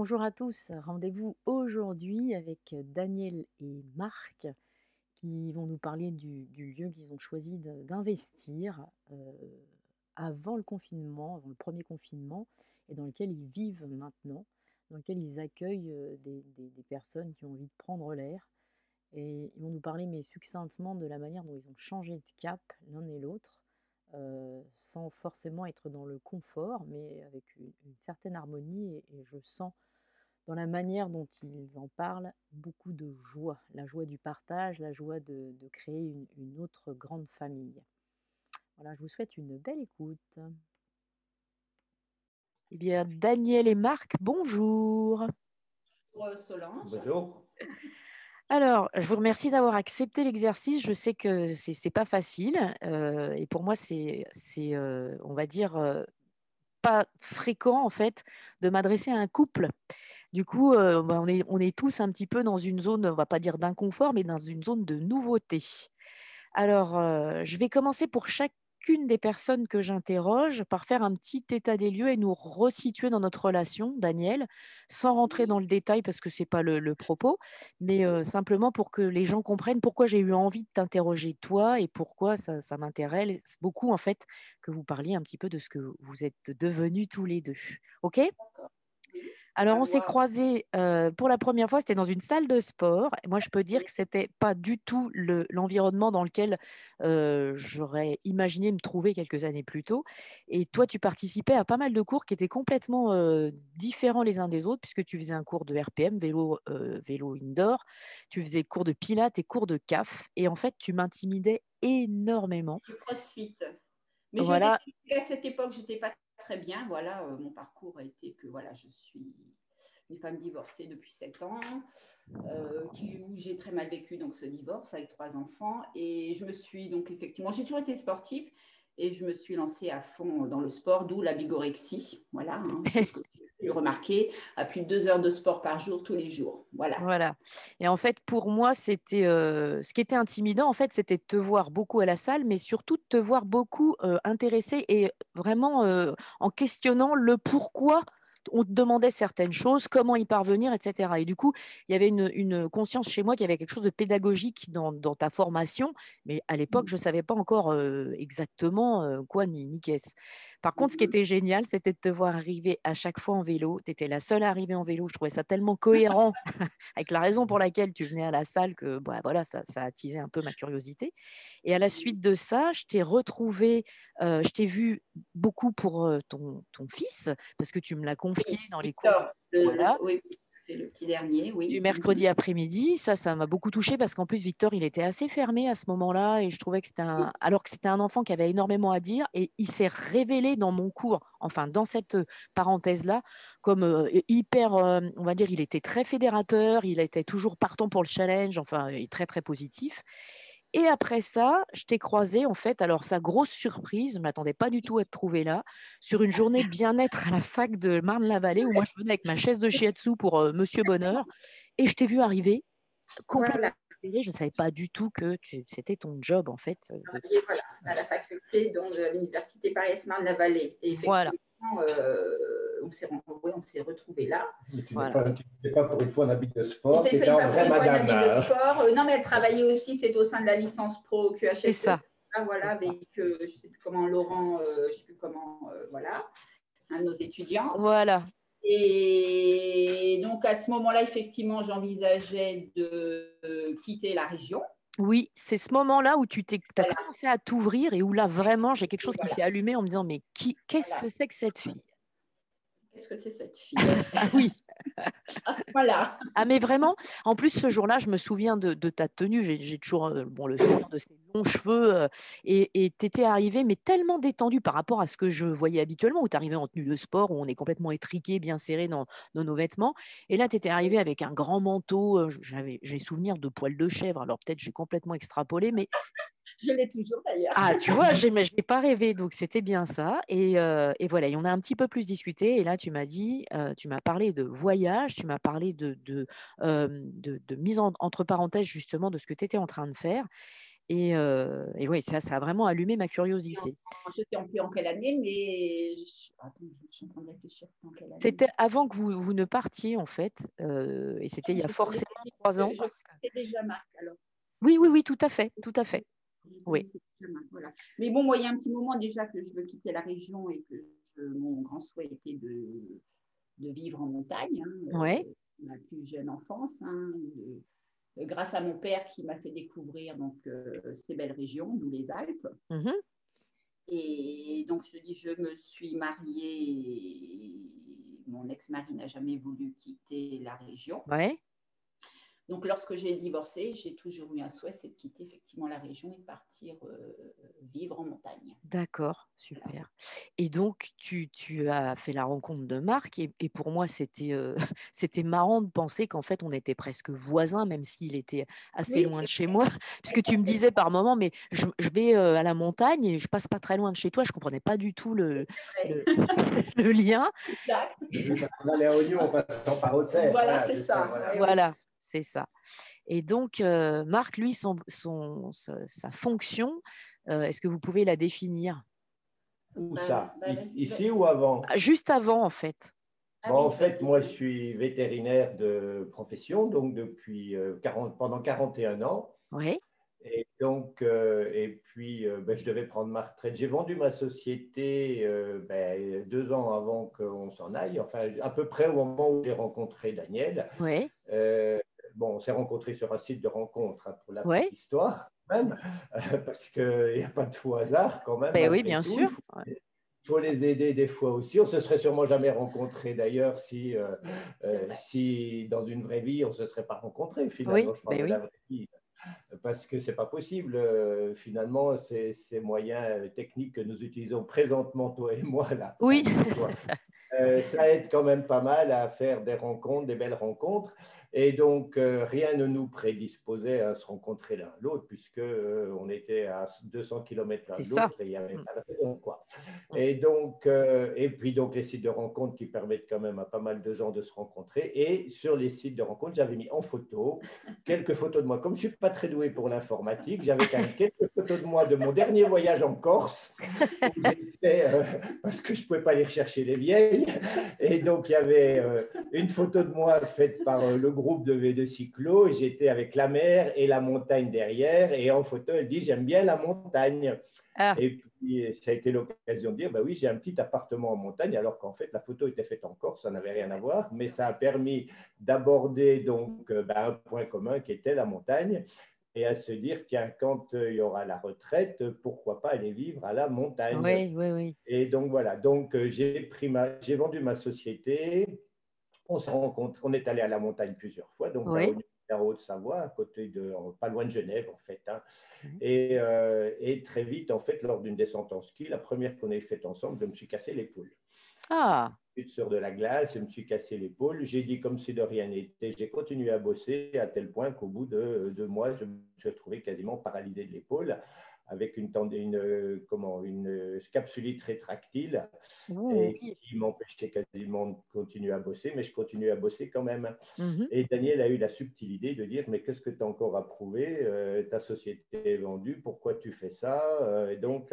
Bonjour à tous, rendez-vous aujourd'hui avec Daniel et Marc qui vont nous parler du, lieu qu'ils ont choisi d'investir avant le confinement, avant le premier confinement, et dans lequel ils vivent maintenant, dans lequel ils accueillent des, personnes qui ont envie de prendre l'air. Et ils vont nous parler, mais succinctement, de la manière dont ils ont changé de cap l'un et l'autre, sans forcément être dans le confort, mais avec une, certaine harmonie. et je sens dans la manière dont ils en parlent, beaucoup de joie, la joie du partage, la joie de, créer une, autre grande famille. Voilà, je vous souhaite une belle écoute. Eh bien, Daniel et Marc, bonjour. Bonjour Solange. Bonjour. Alors, je vous remercie d'avoir accepté l'exercice. Je sais que c'est n'est pas facile. Euh, et pour moi, c'est, euh, on va dire, euh, pas fréquent, en fait, de m'adresser à un couple. Du coup, euh, bah, on, est, on est tous un petit peu dans une zone, on va pas dire d'inconfort, mais dans une zone de nouveauté. Alors, euh, je vais commencer pour chacune des personnes que j'interroge par faire un petit état des lieux et nous resituer dans notre relation, Daniel, sans rentrer dans le détail parce que ce n'est pas le, propos, mais euh, simplement pour que les gens comprennent pourquoi j'ai eu envie de t'interroger toi et pourquoi ça, ça m'intéresse beaucoup en fait que vous parliez un petit peu de ce que vous êtes devenus tous les deux. OK? Alors, on s'est croisés euh, pour la première fois, c'était dans une salle de sport. Et moi, je peux dire que ce n'était pas du tout l'environnement dans lequel euh, j'aurais imaginé me trouver quelques années plus tôt. Et toi, tu participais à pas mal de cours qui étaient complètement euh, différents les uns des autres, puisque tu faisais un cours de RPM, vélo, vélo indoor, tu faisais cours de pilates et cours de CAF. Et en fait, tu m'intimidais énormément. crossfit. Mais voilà. à cette époque, je n'étais pas très bien. Voilà, euh, mon parcours a été que voilà, je suis une femme divorcée depuis sept ans, euh, qui, où j'ai très mal vécu donc ce divorce avec trois enfants. Et je me suis donc effectivement, j'ai toujours été sportive et je me suis lancée à fond dans le sport, d'où la bigorexie. Voilà, hein, remarqué, à plus de deux heures de sport par jour tous les jours. Voilà. Voilà. Et en fait, pour moi, c'était euh, ce qui était intimidant, en fait, c'était de te voir beaucoup à la salle, mais surtout de te voir beaucoup euh, intéressé et vraiment euh, en questionnant le pourquoi on te demandait certaines choses, comment y parvenir, etc. Et du coup, il y avait une, conscience chez moi qu'il y avait quelque chose de pédagogique dans, ta formation, mais à l'époque, mmh. je ne savais pas encore exactement quoi ni, ni qu'est-ce. Par contre, ce qui mmh était génial, c'était de te voir arriver à chaque fois en vélo. Tu étais la seule à arriver en vélo. Je trouvais ça tellement cohérent avec la raison pour laquelle tu venais à la salle que bah, voilà, ça, ça a attisé un peu ma curiosité. Et à la suite de ça, je t'ai retrouvé, je t'ai vu beaucoup pour ton, ton fils, parce que tu me l'as confié dans les cours. voilà. Oui le petit dernier, oui. Du mercredi après-midi, ça, ça m'a beaucoup touché parce qu'en plus, Victor, il était assez fermé à ce moment-là et je trouvais que c'était un. Alors que c'était un enfant qui avait énormément à dire et il s'est révélé dans mon cours, enfin, dans cette parenthèse-là, comme hyper. on va dire, il était très fédérateur, il était toujours partant pour le challenge, enfin, très, très positif. Et après ça, je t'ai croisé, en fait, alors sa grosse surprise, je ne m'attendais pas du tout à te trouver là, sur une journée bien-être à la fac de Marne-la-Vallée, où moi je venais avec ma chaise de shiatsu pour euh, Monsieur Bonheur, et je t'ai vu arriver complètement je ne savais pas du tout que c'était ton job, en fait. Voilà, à la faculté de l'Université Paris-Marne-la-Vallée. Voilà. Euh, on s'est s'est retrouvés là. Mais tu n'es pas, pour une fois en habit de sport, tu étais en vraie madame. De sport. Euh, non, mais elle travaillait aussi, c'est au sein de la licence pro QHS. C'est ça. Ah, voilà, avec, euh, je ne sais plus comment, Laurent, je ne sais plus comment, voilà, un de nos étudiants. Voilà. Et donc, à ce moment-là, effectivement, j'envisageais de quitter la région. Oui, c'est ce moment-là où tu as commencé à t'ouvrir et où là, vraiment, j'ai quelque chose qui s'est allumé en me disant, mais qui, qu'est-ce que c'est que cette fille? Qu'est-ce que c'est cette fille? Ah oui. voilà. Ah mais vraiment, en plus ce jour-là, je me souviens de, ta tenue, j'ai toujours euh, bon, le souvenir de ces longs cheveux euh, et tu étais arrivée mais tellement détendue par rapport à ce que je voyais habituellement où tu arrivais en tenue de sport, où on est complètement étriqué, bien serré dans, nos vêtements. Et là, tu étais arrivée avec un grand manteau, euh, j'avais j'ai souvenir de poils de chèvre, alors peut-être j'ai complètement extrapolé, mais je l'ai toujours d'ailleurs. Ah, tu vois, je n'ai pas rêvé, donc c'était bien ça. Et, euh, et, voilà, et on a un petit peu plus discuté. Et là, tu m'as dit, euh, tu m'as parlé de voyage, tu m'as parlé de, de, euh, de, de mise entre parenthèses justement de ce que tu étais en train de faire. Et, et oui, ça, ça a vraiment allumé ma curiosité. Je sais en, en quelle année, mais Attends, je suis en train de réfléchir en quelle année? C'était avant que vous, vous, ne partiez, en fait. et c'était il y a forcément trois ans. C'était déjà Marc, alors. Oui, oui, oui, tout à fait, tout à fait. Oui. Mais bon, moi, il y a un petit moment déjà que je veux quitter la région et que mon grand souhait était de, de vivre en montagne. Hein, ouais. Euh, ma plus jeune enfance. Hein, grâce à mon père qui m'a fait découvrir donc, euh, ces belles régions, d'où les Alpes. Mm-hmm. Et donc, je dis, je me suis mariée. Mon ex-mari n'a jamais voulu quitter la région. Ouais. Donc, lorsque j'ai divorcé, j'ai toujours eu un souhait, c'est de quitter effectivement la région et de partir euh, vivre en montagne. D'accord, super. Et donc, tu, as fait la rencontre de Marc, et, pour moi, euh, c'était marrant de penser qu'en fait, on était presque voisins, même s'il était assez loin de chez moi, puisque tu me disais par moment, mais je, vais euh, à la montagne et je passe pas très loin de chez toi. Je comprenais pas du tout le, le, lien. On allait à Oignon en passant par Auxerre. Voilà, c'est ça. voilà c'est ça. Et donc, euh, Marc, lui, son, sa, fonction, euh, est-ce que vous pouvez la définir? Où bah, ça? bah, Ici ou avant? Ah, Juste avant, en fait. Ah en fait, moi, je suis vétérinaire de profession, donc depuis 40, euh, pendant 41 ans. Oui. Et donc, et puis, ben, je devais prendre ma retraite. J'ai vendu ma société ben, deux ans avant qu'on s'en aille, enfin, à peu près au moment où j'ai rencontré Daniel. Oui bon, on s'est rencontrés sur un site de rencontre hein, pour la petite histoire, même, parce qu'il n'y a pas de faux hasard quand même. Ben oui, bien sûr. Il faut, les aider des fois aussi. On se serait sûrement jamais rencontrés d'ailleurs si, euh, euh, si dans une vraie vie on ne se serait pas rencontrés finalement. je ben la vraie vie parce que c'est pas possible. Euh, finalement, ces, ces, moyens techniques que nous utilisons présentement, toi et moi, là, oui. ça aide quand même pas mal à faire des rencontres, des belles rencontres. Et donc, euh, rien ne nous prédisposait à se rencontrer l'un l'autre, puisque euh, on était à 200 km l'un de l'autre et il n'y avait pas de raison. Quoi. Mm. Et, donc, euh, et puis, donc, les sites de rencontres qui permettent quand même à pas mal de gens de se rencontrer. Et sur les sites de rencontres, j'avais mis en photo quelques photos de moi. Comme je ne suis pas très doué pour l'informatique, j'avais quand même quelques photos de moi de mon dernier voyage en Corse, parce que je ne pouvais pas aller rechercher les vieilles. Et donc, il y avait une photo de moi faite par le groupe de V2 cyclo, j'étais avec la mer et la montagne derrière, et en photo, elle dit J'aime bien la montagne. Ah. Et puis, ça a été l'occasion de dire Bah oui, j'ai un petit appartement en montagne, alors qu'en fait, la photo était faite en Corse, ça n'avait rien à voir, mais ça a permis d'aborder donc euh, bah, un point commun qui était la montagne et à se dire, tiens, quand euh, il y aura la retraite, pourquoi pas aller vivre à la montagne Oui, oui, oui. Et donc voilà, donc euh, j'ai, j'ai vendu ma société, on s'est rencontrés, on est allé à la montagne plusieurs fois, donc en Haute-Savoie, à côté de, pas loin de Genève en fait. Hein. Mhm. Euh, et, très vite, en fait, lors d'une descente en ski, la première qu'on ait faite ensemble, je me suis cassé l'épaule. Ah. Sur de la glace, je me suis cassé l'épaule. J'ai dit comme si de rien n'était. J'ai continué à bosser à tel point qu'au bout de deux mois, je me suis retrouvé quasiment paralysé de l'épaule avec une, une, comment, une capsulite rétractile et qui m'empêchait quasiment de continuer à bosser, mais je continue à bosser quand même. Mmh et Daniel a eu la subtile idée de dire, mais qu'est-ce que tu as encore à prouver Ta société est vendue, pourquoi tu fais ça et donc,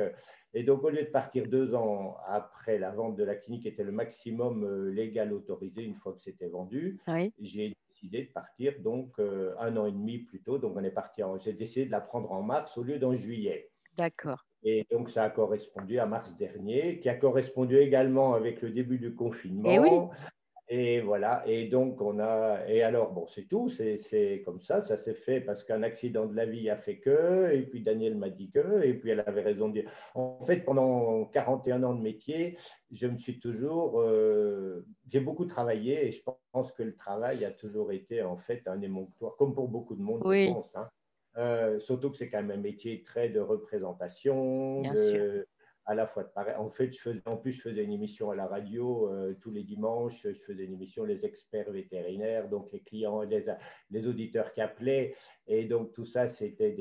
et donc, au lieu de partir deux ans après la vente de la clinique, qui était le maximum légal autorisé une fois que c'était vendu, j'ai décidé de partir donc euh, un an et demi plus tôt. Donc on est parti en, j'ai décidé de la prendre en mars au lieu d'en juillet. D'accord. Et donc ça a correspondu à mars dernier, qui a correspondu également avec le début du confinement. Eh oui. Et voilà, et donc on a, et alors bon, c'est tout, c'est comme ça, ça s'est fait parce qu'un accident de la vie a fait que, et puis Daniel m'a dit que, et puis elle avait raison de dire. En fait, pendant 41 ans de métier, je me suis toujours, euh, j'ai beaucoup travaillé, et je pense que le travail a toujours été en fait un émonctoire, comme pour beaucoup de monde, je pense. Hein. Euh, surtout que c'est quand même un métier très de représentation, Bien sûr à la fois de pareil. En fait, je faisais, en plus, je faisais une émission à la radio euh, tous les dimanches. Je faisais une émission Les experts vétérinaires, donc les clients, les, les auditeurs qui appelaient. Et donc, tout ça, c'était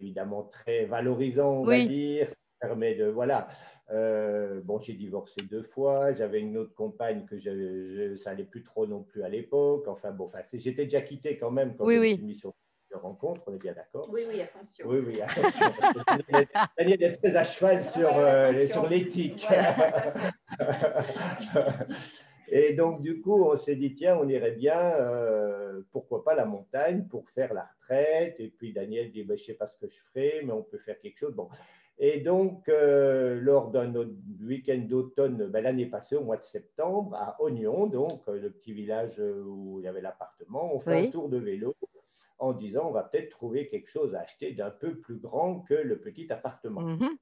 évidemment très valorisant, on va dire. Ça permet de. Voilà. Euh, bon, j'ai divorcé deux fois. J'avais une autre compagne que je, ça n'allait plus trop non plus à l'époque. Enfin, bon, enfin, j'étais déjà quitté quand même quand oui, oui. Rencontre, on est bien d'accord Oui, oui, attention. Oui, oui, attention. Daniel est très à cheval sur, euh, sur l'éthique. Et donc, du coup, on s'est dit, tiens, on irait bien, euh, pourquoi pas la montagne pour faire la retraite. Et puis Daniel dit, ben, je ne sais pas ce que je ferai, mais on peut faire quelque chose. Bon. Et donc, euh, lors d'un week-end d'automne, ben, l'année passée, au mois de septembre, à Ognon, donc le petit village où il y avait l'appartement, on fait un tour de vélo en disant on va peut-être trouver quelque chose à acheter d'un peu plus grand que le petit appartement. Mhm.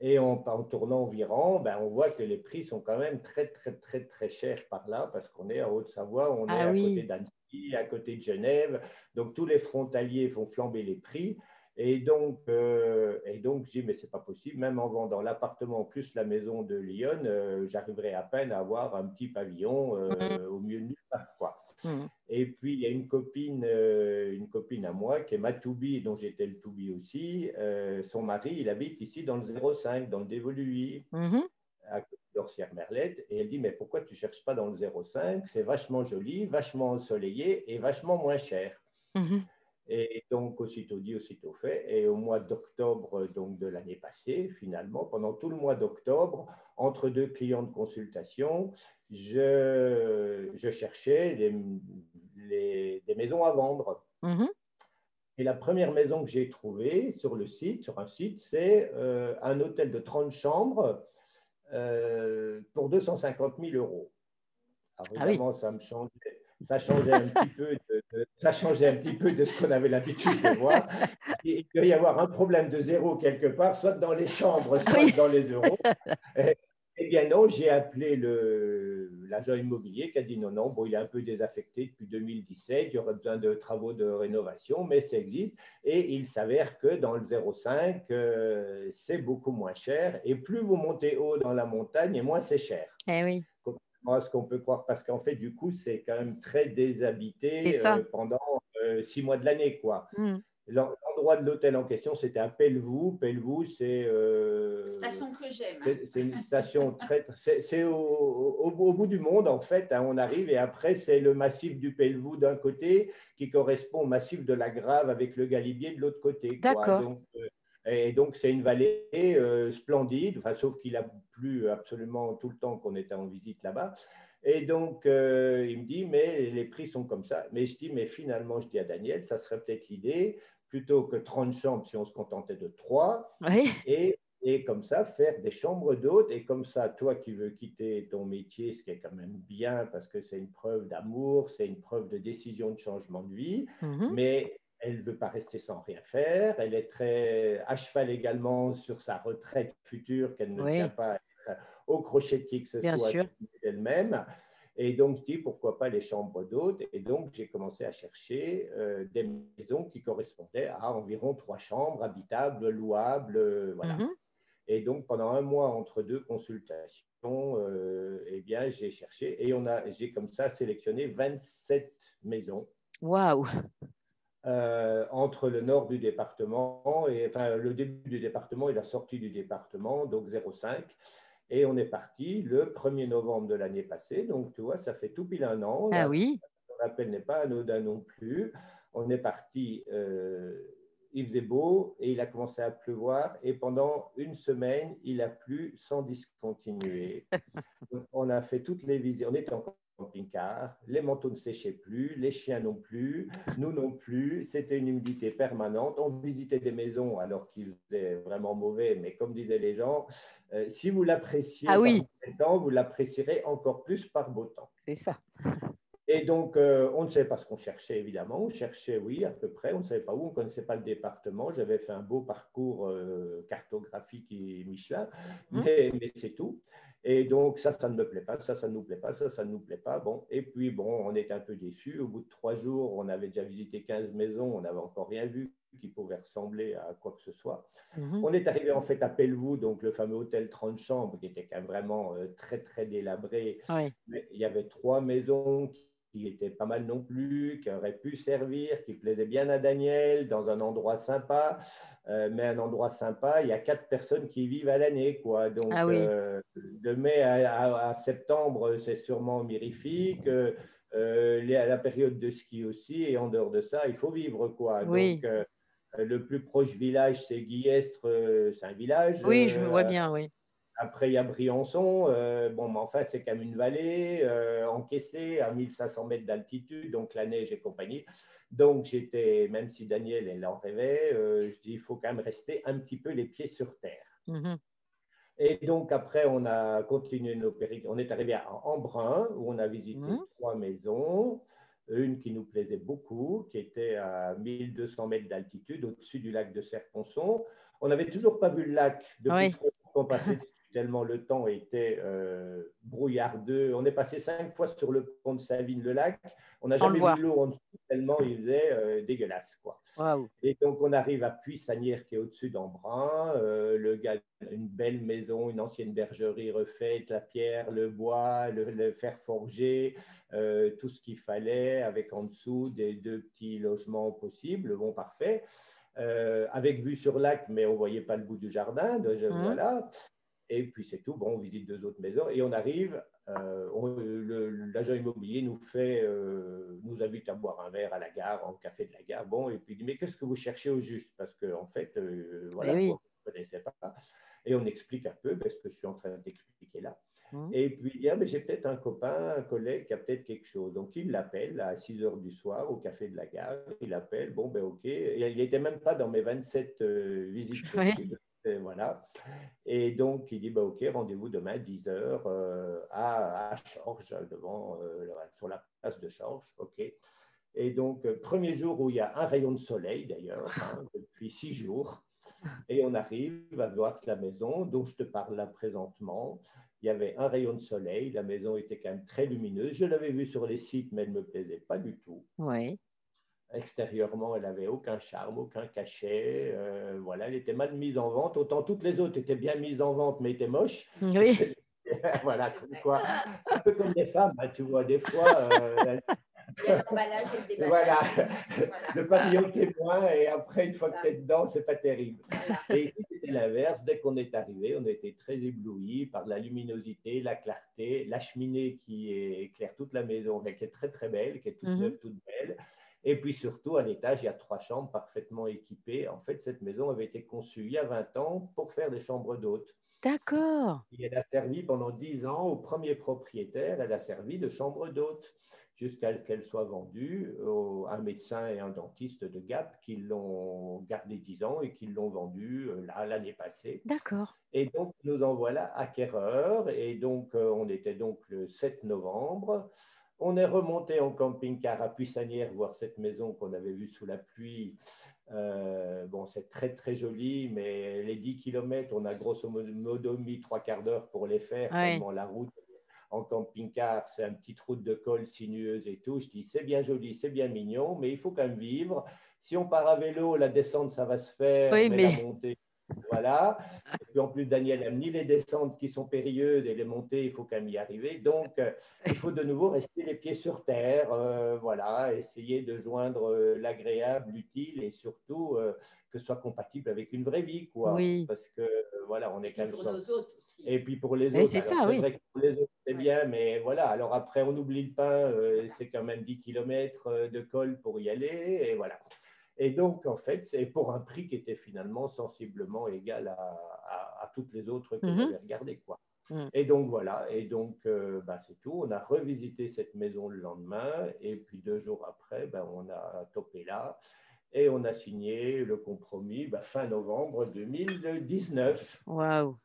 Et en, tournant environ, ben, on voit que les prix sont quand même très, très, très, très chers par là, parce qu'on est en Haute-Savoie, on ah est à côté d'Annecy, à côté de Genève. Donc, tous les frontaliers font flamber les prix. Et donc, euh, et donc je dis, mais c'est pas possible, même en vendant l'appartement plus la maison de Lyon, euh, j'arriverai à peine à avoir un petit pavillon, euh, mhm. au mieux nulle part. Mhm. Et puis, il y a une copine, euh, une copine à moi qui est ma Toubi, dont j'étais le Toubi aussi. Euh, son mari, il habite ici dans le 05, dans le Dévoluy, mm à d'Orsière-Merlette. Et elle dit, mais pourquoi tu ne cherches pas dans le 05 C'est vachement joli, vachement ensoleillé et vachement moins cher. Mhm. Et donc, aussitôt dit, aussitôt fait. Et au mois d'octobre donc de l'année passée, finalement, pendant tout le mois d'octobre, entre deux clients de consultation, je, je cherchais des, des, maisons à vendre. Mhm. Et la première maison que j'ai trouvée sur le site, sur un site, c'est euh, un hôtel de 30 chambres euh, pour 250 000 euros. Alors ah évidemment, ça me changeait, ça changeait un petit peu de, ça changeait un petit peu de ce qu'on avait l'habitude de voir. Il peut y avoir un problème de zéro quelque part, soit dans les chambres, soit dans les euros. Eh bien non, j'ai appelé l'agent immobilier qui a dit non, non, bon, il est un peu désaffecté depuis 2017, il y aurait besoin de travaux de rénovation, mais ça existe. Et il s'avère que dans le 05, euh, c'est beaucoup moins cher. Et plus vous montez haut dans la montagne, et moins c'est cher. Eh oui. Comment ce qu'on peut croire Parce qu'en fait, du coup, c'est quand même très déshabité euh, pendant euh, six mois de l'année, quoi. Hmm. L'endroit de l'hôtel en question, c'était à Pelvoux. Pelvoux, c'est. Euh, station que j'aime. C'est une station très. C'est au, au, bout du monde, en fait. Hein, on arrive et après, c'est le massif du Pelvoux d'un côté qui correspond au massif de la Grave avec le Galibier de l'autre côté. D'accord. Euh, et donc, c'est une vallée euh, splendide, enfin, sauf qu'il a plu absolument tout le temps qu'on était en visite là-bas. Et donc, il me dit, mais les prix sont comme ça. Mais je dis, mais finalement, je dis à Daniel, ça serait peut-être l'idée plutôt que 30 chambres si on se contentait de 3. Et, et, comme ça, faire des chambres d'hôtes. Et comme ça, toi qui veux quitter ton métier, ce qui est quand même bien parce que c'est une preuve d'amour, c'est une preuve de décision de changement de vie. Mhm. Mais elle ne veut pas rester sans rien faire. Elle est très à cheval également sur sa retraite future qu'elle ne tient pas au crochet qui que ce soit d'elle-même. Et donc, je dis pourquoi pas les chambres d'hôtes? Et donc, j'ai commencé à chercher euh, des maisons qui correspondaient à environ trois chambres habitables, louables. Euh, voilà. Mhm. Et donc, pendant un mois entre deux consultations, euh, eh bien, j'ai cherché et on a, j'ai comme ça sélectionné 27 maisons. Waouh entre le nord du département, et, enfin le début du département et la sortie du département, donc 0,5. Et on est parti le 1er novembre de l'année passée. Donc, tu vois, ça fait tout pile un an. Ah oui. L'appel n'est pas anodin non plus. On est parti, euh, il faisait beau et il a commencé à pleuvoir. Et pendant une semaine, il a plu sans discontinuer. on a fait toutes les visites. On était encore camping-car, les manteaux ne séchaient plus, les chiens non plus, nous non plus, c'était une humidité permanente. On visitait des maisons alors qu'il faisait vraiment mauvais, mais comme disaient les gens, euh, si vous l'appréciez ah oui. temps, vous l'apprécierez encore plus par beau temps. C'est ça. Et donc, euh, on ne savait pas ce qu'on cherchait, évidemment. On cherchait, oui, à peu près. On ne savait pas où, on ne connaissait pas le département. J'avais fait un beau parcours euh, cartographique et Michelin, mmh. mais, mais c'est tout. Et donc, ça, ça ne me plaît pas, ça, ça ne nous plaît pas, ça, ça ne nous plaît pas. Bon, et puis, bon, on était un peu déçus. Au bout de trois jours, on avait déjà visité 15 maisons, on n'avait encore rien vu qui pouvait ressembler à quoi que ce soit. Mhm. On est arrivé en fait à Pelvoux, donc le fameux hôtel 30 chambres, qui était quand même vraiment euh, très, très délabré. Il y avait trois maisons qui étaient pas mal non plus, qui auraient pu servir, qui plaisaient bien à Daniel, dans un endroit sympa. Euh, mais un endroit sympa, il y a quatre personnes qui vivent à l'année. quoi. Donc, ah euh, de mai à, septembre, c'est sûrement mirifique. Euh, à la période de ski aussi, et en dehors de ça, il faut vivre. quoi. Donc, le plus proche village, c'est Guillestre, c'est un village. Oui, je vois bien, oui. Après, il y a Briançon. bon, mais enfin, c'est quand même une vallée encaissée à 1500 mètres d'altitude, donc la neige et compagnie. Donc, j'étais, même si Daniel, elle en rêvait, euh, je dis, il faut quand même rester un petit peu les pieds sur terre. Mm-hmm. Et donc, après, on a continué nos périples. On est arrivé à Embrun, où on a visité mm-hmm. trois maisons. Une qui nous plaisait beaucoup, qui était à 1200 mètres d'altitude, au-dessus du lac de Serponçon. On n'avait toujours pas vu le lac depuis qu'on passait tellement le temps était euh, brouillardeux. On est passé cinq fois sur le pont de Savine-le-Lac. On n'a jamais vu l'eau en dessous tellement il faisait euh, dégueulasse. Quoi. Et donc, on arrive à Puy-Sanière qui est au-dessus d'Embrun. Euh, le gars, une belle maison, une ancienne bergerie refaite, la pierre, le bois, le, fer forgé, tout ce qu'il fallait, avec en dessous des deux petits logements possibles. Bon, parfait. avec vue sur lac, mais on ne voyait pas le bout du jardin. Mmh. Voilà. Et puis c'est tout. Bon, on visite deux autres maisons et on arrive. Euh, L'agent immobilier nous fait, euh, nous invite à boire un verre à la gare, en café de la gare. Bon, et puis il dit mais qu'est-ce que vous cherchez au juste? Parce qu'en en fait, euh, voilà, vous ne connaissez pas. Et on explique un peu parce que je suis en train d'expliquer là. Mmh. Et puis il dit ah, mais j'ai peut-être un copain, un collègue qui a peut-être quelque chose. Donc il l'appelle à 6 heures du soir au café de la gare. Il l'appelle. Bon ben ok. il n'était même pas dans mes 27 visites. Et voilà. Et donc, il dit bah, Ok, rendez-vous demain 10h euh, à, à devant, euh, sur la place de Chorges. OK. Et donc, euh, premier jour où il y a un rayon de soleil, d'ailleurs, hein, depuis six jours. Et on arrive à voir la maison dont je te parle là présentement. Il y avait un rayon de soleil, la maison était quand même très lumineuse. Je l'avais vue sur les sites, mais elle ne me plaisait pas du tout. Oui. Extérieurement, elle n'avait aucun charme, aucun cachet. Euh, voilà, elle était mal mise en vente. Autant toutes les autres étaient bien mises en vente, mais étaient moches. Oui. voilà, comme quoi. Un peu comme des femmes, hein, tu vois, des fois. Euh, voilà. le papillon témoin, et après, une fois que tu es dedans, c'est pas terrible. Et ici, c'était l'inverse. Dès qu'on est arrivé, on était très éblouis par la luminosité, la clarté, la cheminée qui éclaire toute la maison, qui est très très belle, qui est toute mhm. neuve, toute belle. Et puis surtout, à l'étage, il y a trois chambres parfaitement équipées. En fait, cette maison avait été conçue il y a 20 ans pour faire des chambres d'hôtes. D'accord. elle a servi pendant 10 ans au premier propriétaire, elle a servi de chambre d'hôte jusqu'à ce qu'elle soit vendue à un médecin et un dentiste de Gap qui l'ont gardé 10 ans et qui l'ont vendue euh, là l'année passée. D'accord. Et donc, nous en voilà acquéreurs. Et donc, euh, on était donc le 7 novembre. On est remonté en camping-car à Puissanière voir cette maison qu'on avait vue sous la pluie. Euh, bon, c'est très très joli, mais les 10 km, on a grosso modo mis trois quarts d'heure pour les faire. la route en camping-car, c'est une petite route de col sinueuse et tout. Je dis, c'est bien joli, c'est bien mignon, mais il faut quand même vivre. Si on part à vélo, la descente, ça va se faire, oui, mais, la montée, voilà. Puis en plus, Daniel n'aime ni les descentes qui sont périlleuses et les montées, il faut quand même y arriver. Donc, euh, il faut de nouveau rester les pieds sur terre, euh, voilà, essayer de joindre euh, l'agréable, l'utile et surtout que ce soit compatible avec une vraie vie, quoi. Oui. Parce que, voilà, on est quand même. pour nos autres aussi. Et puis pour les autres. C'est ça, oui. Vrai que pour les autres, c'est bien, mais voilà. Alors après, on oublie le pain, c'est quand même 10 km de col pour y aller, et voilà. Et donc, en fait, c'est pour un prix qui était finalement sensiblement égal à, toutes les autres que j'avais mhm. regardées. Quoi. Mhm. Et donc, voilà. Et donc, euh, bah, c'est tout. On a revisité cette maison le lendemain. Et puis, deux jours après, bah, on a topé là. Et on a signé le compromis bah, fin novembre 2019. Waouh!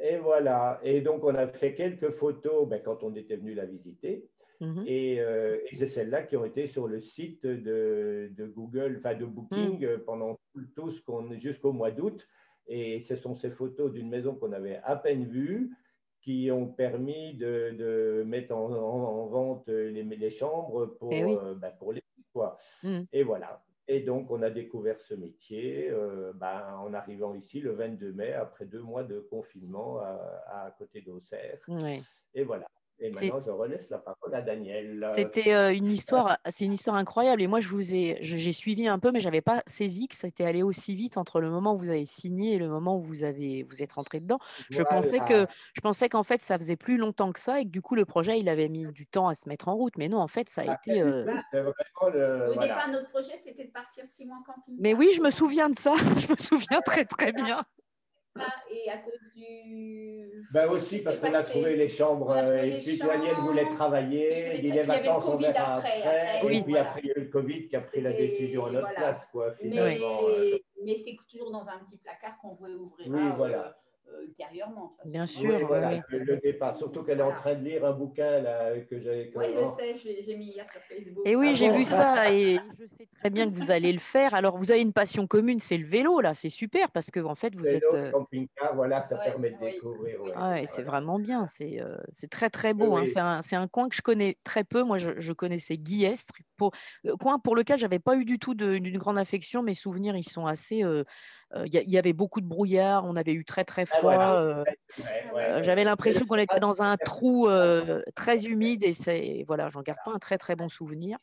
Et voilà. Et donc, on a fait quelques photos quand on était venu la visiter. Mhm. Euh, et, c'est celles-là qui ont été sur le site de, Google, enfin de Booking mhm. euh, pendant tout, ce qu'on jusqu'au mois d'août. Et ce sont ces photos d'une maison qu'on avait à peine vue qui ont permis de, mettre en, vente les, les, chambres pour, eh euh, pour les quoi. Mhm. Et voilà. Et donc, on a découvert ce métier ben, en arrivant ici le 22 mai, après deux mois de confinement à, à côté d'Auxerre. Et voilà. Et maintenant, je relaisse la parole à Daniel. C'était euh, une histoire, c'est une histoire incroyable. Et moi, je vous ai, j'ai suivi un peu, mais j'avais pas saisi que ça était allé aussi vite entre le moment où vous avez signé et le moment où vous avez, vous êtes rentré dedans. Je pensais que, je pensais qu'en fait, ça faisait plus longtemps que ça et que du coup, le projet, il avait mis du temps à se mettre en route. Mais non, en fait, ça a été. Euh... Au départ, notre projet, c'était de partir six mois en camping. Mais oui, je me souviens de ça. je me souviens très très bien et à cause du. Ben aussi parce qu'on a trouvé les chambres et puis Daniel voulait travailler, il les vacances on verra après. Et puis après il y a eu le Covid qui a pris la décision à notre place quoi finalement. Mais, mais c'est toujours dans un petit placard qu'on veut ouvrir. Oui voilà. Ultérieurement. Bien sûr, Le, départ. Surtout qu'elle est en train de lire un bouquin là, que j'ai. Oui, je sais, j'ai mis hier sur Facebook. Et oui, ah j'ai vu ça et je sais très bien que vous allez le faire. Alors, vous avez une passion commune, c'est le vélo, là, c'est super parce que en fait, vous vélo, êtes. Euh, camping-car, voilà, ça permet de découvrir. Ah c'est vraiment bien, c'est euh, très très beau. Hein. C'est un, un, coin que je connais très peu. Moi, je, je connaissais Guillestre, pour, coin pour lequel j'avais pas eu du tout d'une grande affection. Mes souvenirs, ils sont assez il y, avait beaucoup de brouillard, on avait eu très très ah, froid. J'avais l'impression qu'on était dans un trou très humide et c'est voilà, j'en garde pas un très très bon souvenir.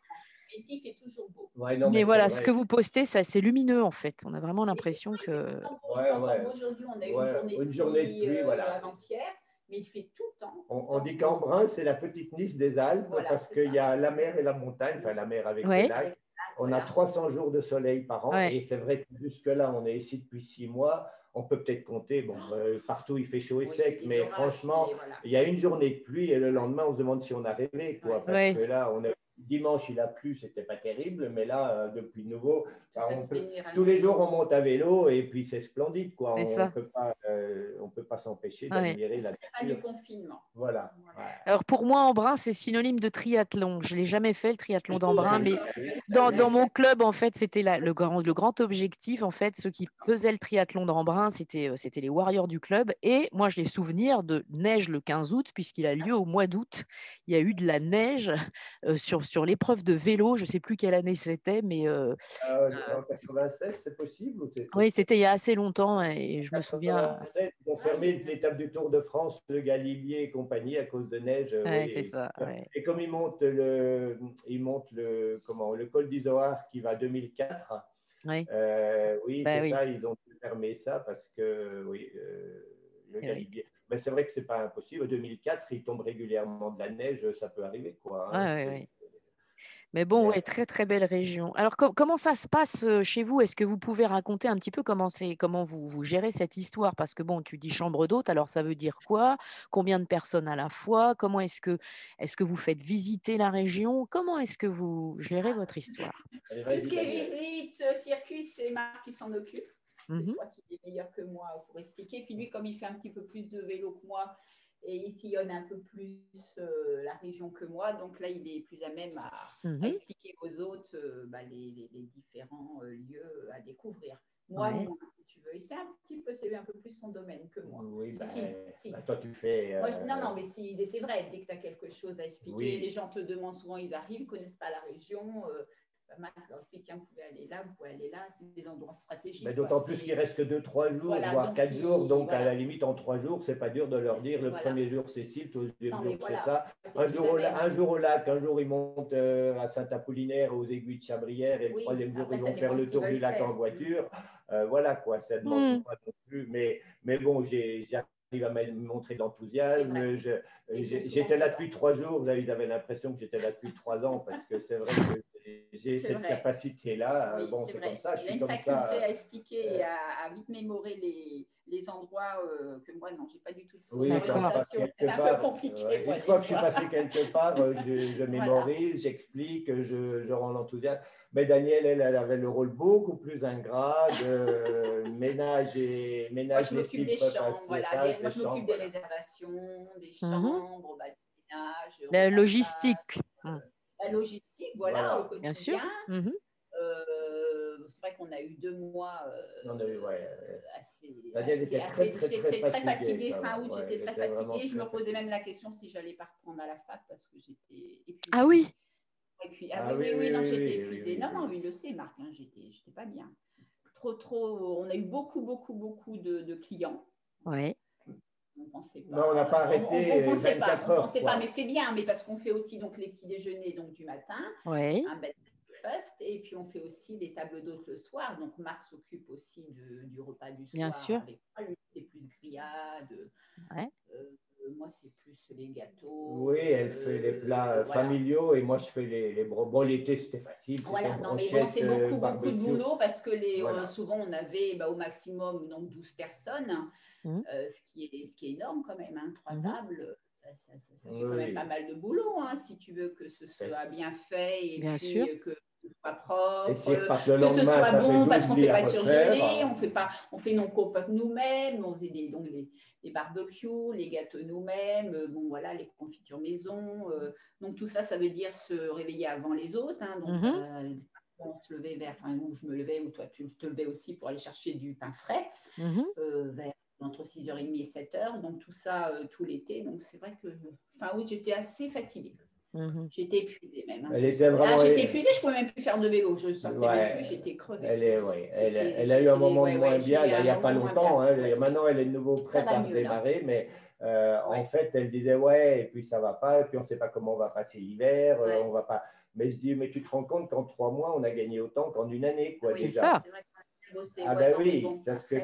Ici, il fait toujours beau. mais, voilà, ce que vous postez, c'est lumineux en fait. On a vraiment l'impression que. Aujourd'hui, on a eu une journée, de pluie, voilà. avant-hier mais il fait tout le temps. on, dit qu'Embrun, c'est la petite Nice des Alpes parce qu'il y a la mer et la montagne, enfin la mer avec les lacs, on a 300 jours de soleil par an. Et c'est vrai que jusque-là, on est ici depuis six mois. On peut peut-être compter, bon, euh, partout il fait chaud et sec, mais franchement, il y a une journée de pluie et le lendemain, on se demande si on a rêvé. Quoi, parce que là, on est Dimanche, il a plu, c'était pas terrible, mais là, euh, depuis nouveau, tous les jours, on monte à vélo et puis c'est splendide. Quoi. on ne peut pas, euh, peut pas s'empêcher d'admirer la nature. le confinement. Voilà. Alors pour moi, Embrun, c'est synonyme de triathlon. Je l'ai jamais fait le triathlon d'Embrun, mais dans, dans, mon club, en fait, c'était le grand, le grand objectif. En fait, ceux qui faisaient le triathlon d'Embrun, c'était, euh, c'était les warriors du club. Et moi, j'ai souvenir de neige le 15 août, puisqu'il a lieu au mois d'août. Il y a eu de la neige sur sur l'épreuve de vélo. Je ne sais plus quelle année c'était, mais. Euh, ah en 96, c'est possible Oui, c'était il y a assez longtemps et je me souviens. Ils ont fermé l'étape du Tour de France, le Galibier et compagnie à cause de neige. Oui, c'est ça. Et comme ils montent le, ils montent le, comment, le col d'Isoar qui va à 2004. Oui, euh, oui bah c'est ça, ils ont fermé ça parce que oui, euh, le Galibier. Mais c'est vrai que c'est pas impossible. En 2004, il tombe régulièrement de la neige, ça peut arriver. Quoi, hein. oui, oui. Mais bon, ouais, très très belle région. Alors comment ça se passe chez vous? Est-ce que vous pouvez raconter un petit peu comment c'est, comment vous, vous, gérez cette histoire? Parce que bon, tu dis chambre d'hôte, alors ça veut dire quoi? Combien de personnes à la fois? Comment est-ce que est-ce que vous faites visiter la région? Comment est-ce que vous gérez votre histoire? Tout ce qui est visite, circuit, c'est Marc qui s'en occupe. C'est mmh toi qui est meilleur que moi pour expliquer. Puis lui, comme il fait un petit peu plus de vélo que moi, et il sillonne un peu plus euh, la région que moi. Donc là, il est plus à même à, mhm. expliquer aux autres euh, bah, les, différents euh, lieux à découvrir. Moi, si tu veux, c'est un petit peu, c'est un peu plus son domaine que moi. Oui, bah, bah, toi, tu fais. non, non, mais c'est vrai, dès que tu as quelque chose à expliquer, les gens te demandent souvent, ils arrivent, ils ne connaissent pas la région. Pas mal. Tiens, vous pouvez aller là, vous pouvez aller là, des endroits stratégiques. Mais d'autant plus qu'il reste que 2-3 jours, voire 4 jours. Donc, à la limite, en 3 jours, c'est pas dur de leur dire le premier jour, c'est ci, le deuxième jour, c'est ça. Un jour, au, un jour, au, lac, un jour, ils montent euh, à Saint-Apollinaire, aux aiguilles de Chabrière, et le troisième jour, ils vont faire le tour du lac en voiture. Euh, voilà, quoi, ça demande mm. pas non plus. Mais, mais bon, j'ai il va me montrer de l'enthousiasme. J'étais là depuis trois jours. Vous avez, l'impression que j'étais là depuis trois ans parce que c'est vrai que j'ai cette capacité-là. bon, c'est comme ça. Je suis une faculté à expliquer et à, vite mémorer les, les endroits euh, que moi, non, j'ai pas du tout de oui, C'est un peu compliqué. une fois que je suis passé quelque part, euh, je, je mémorise, j'explique, je, je rends l'enthousiasme. Mais Danielle, elle, elle, avait le rôle beaucoup plus ingrat de ménage et ménage Moi, je m'occupe des chambres, voilà. moi, je m'occupe des réservations, des mhm. chambres, bah, du ménage. La logistique. Euh, la logistique, voilà, au quotidien. Bien sûr. Mhm. Euh, c'est vrai qu'on a eu deux mois euh, a eu, ouais, assez, assez, assez, très, très, fatiguée. Fin août, j'étais très fatiguée. Je me posais même la question si j'allais pas reprendre à la fac parce que j'étais épuisée. Ah oui ah, ah, oui, oui, non, j'étais épuisée. non, non, il le sait, Marc, hein, j'étais pas bien. Trop, trop. On a eu beaucoup, beaucoup, beaucoup de, clients. Oui. On pensait pas. Non, on n'a pas arrêté. On, on, pensait pas, on pensait pas, mais c'est bien, mais parce qu'on fait aussi donc les petits déjeuners donc du matin. Oui. Un breakfast, et puis on fait aussi les tables d'hôtes le soir. Donc Marc s'occupe aussi de, du repas du soir. Bien sûr. c'est plus grillade. Ouais. Euh, moi, c'est plus les gâteaux. Oui, elle fait les euh, plats familiaux et moi, je fais les, les Bon, l'été, c'était facile. Voilà, non, mais bon, c'est beaucoup, beaucoup de boulot parce que les, euh, souvent, on avait bah, au maximum donc, 12 personnes, mmh. euh, ce, qui est, ce qui est énorme quand même. Hein, trois mmh. tables, ça, ça, ça, fait quand même pas mal de boulot hein, si tu veux que ce soit bien fait et bien puis sûr. que soit propre, que ce soit bon parce qu'on ne fait pas surgeler, on fait pas, on fait nos copains nous-mêmes, on faisait des, donc les, barbecues, les gâteaux nous-mêmes, euh, bon voilà, les confitures maison. Euh, donc tout ça, ça veut dire se réveiller avant les autres. Hein, donc mhm. on se levait vers, enfin où je me levais, ou toi tu te levais aussi pour aller chercher du pain frais mhm. euh, vers entre 6h30 et 7h. Donc tout ça tout l'été. Donc c'est vrai que fin août, j'étais assez fatiguée. Mmh j'étais épuisée même. Hein. Elle était vraiment... j'étais épuisée, je ne pouvais même plus faire de vélo. Je sortais même plus, j'étais crevée. Elle, est, ouais. elle, elle, a eu un moment ouais, moins bien, il n'y a, pas longtemps. Hein. Maintenant, elle est de nouveau prête à mieux, démarrer, mais euh, en fait, elle disait ouais, et puis ça ne va pas, et puis on ne sait pas comment on va passer l'hiver, euh, on va pas. Mais je dis, mais tu te rends compte qu'en trois mois, on a gagné autant qu'en une année. Quoi, c'est ça. ah ben oui, parce que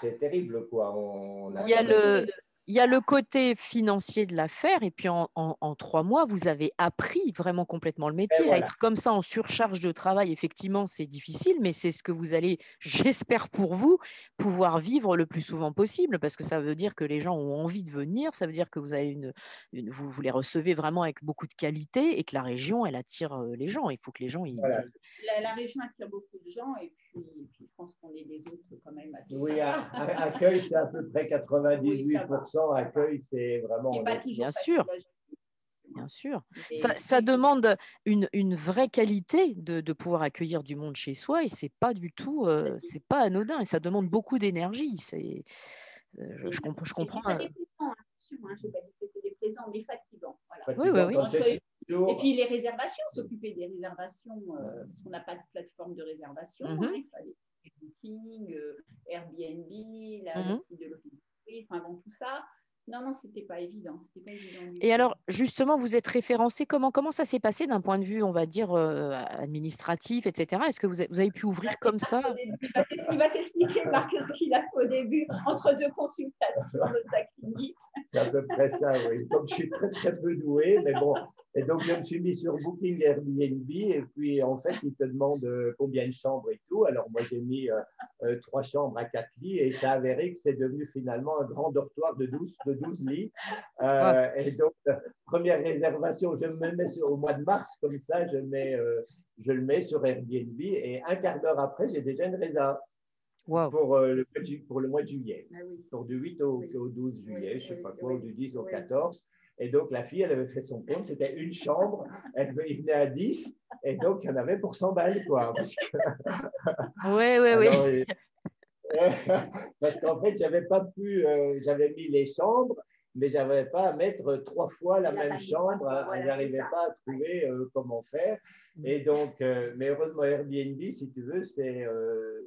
c'est terrible. Quoi. On, il y a le il y a le côté financier de l'affaire, et puis en, trois mois, vous avez appris vraiment complètement le métier. Être comme ça en surcharge de travail, effectivement, c'est difficile, mais c'est ce que vous allez, j'espère pour vous, pouvoir vivre le plus souvent possible, parce que ça veut dire que les gens ont envie de venir, ça veut dire que vous, avez une, vous, vous les recevez vraiment avec beaucoup de qualité, et que la région, elle attire euh, les gens. Il faut que les gens... La, région attire beaucoup de gens, et puis, je pense qu'on est des autres quand même assez Oui, accueil, c'est à peu près 98% accueil, c'est vraiment. Bien sûr. Bien sûr. Ça, ça demande une, une, vraie qualité de, de, pouvoir accueillir du monde chez soi et c'est pas du tout, euh, c'est pas anodin et ça demande beaucoup d'énergie. C'est, euh, je, je, comprends. Je comprends hein, hein, c'était des présents, mais fatigants. Oui, oui, oui. Et puis les réservations, s'occuper des réservations, euh, parce qu'on n'a pas de plateforme de réservation. Mm -hmm. hein, il fallait Booking, Airbnb, la, mm -hmm. le site de l'office, enfin bon, tout ça. Non, non, c'était pas évident. Pas évident Et alors, justement, vous êtes référencé. Comment, comment ça s'est passé d'un point de vue, on va dire, euh, administratif, etc. Est-ce que vous avez, vous avez, pu ouvrir comme ça? Il va t'expliquer, Marc, ce qu'il a fait au début, entre deux consultations de ta clinique. C'est à peu près ça, oui. Comme je suis très, très peu doué, mais bon, et donc, je me suis mis sur Booking Airbnb et puis, en fait, ils te demandent euh, combien de chambres et tout. Alors, moi, j'ai mis euh, euh, trois chambres à quatre lits et ça a avéré que c'est devenu finalement un grand dortoir de 12, de 12 lits. Et donc, première réservation, je me mets sur, au mois de mars, comme ça, je, mets, je le mets sur Airbnb et un quart d'heure après, j'ai déjà une réserve. Pour, le, pour le mois de juillet. Ah pour du 8 au, au 12 juillet, je ne sais pas quoi, ou du 10 au 14. Et donc, la fille, elle avait fait son compte, c'était une chambre, elle venait à 10, et donc, il y en avait pour 100 balles, quoi. Oui, oui, oui. Parce qu'en fait, j'avais pas pu, euh, j'avais mis les chambres, mais j'avais pas à mettre trois fois la, même chambre. Hein, je n'arrivais pas à trouver euh, comment faire. Mm. Et donc, euh, mais heureusement, Airbnb, si tu veux, c'est, euh,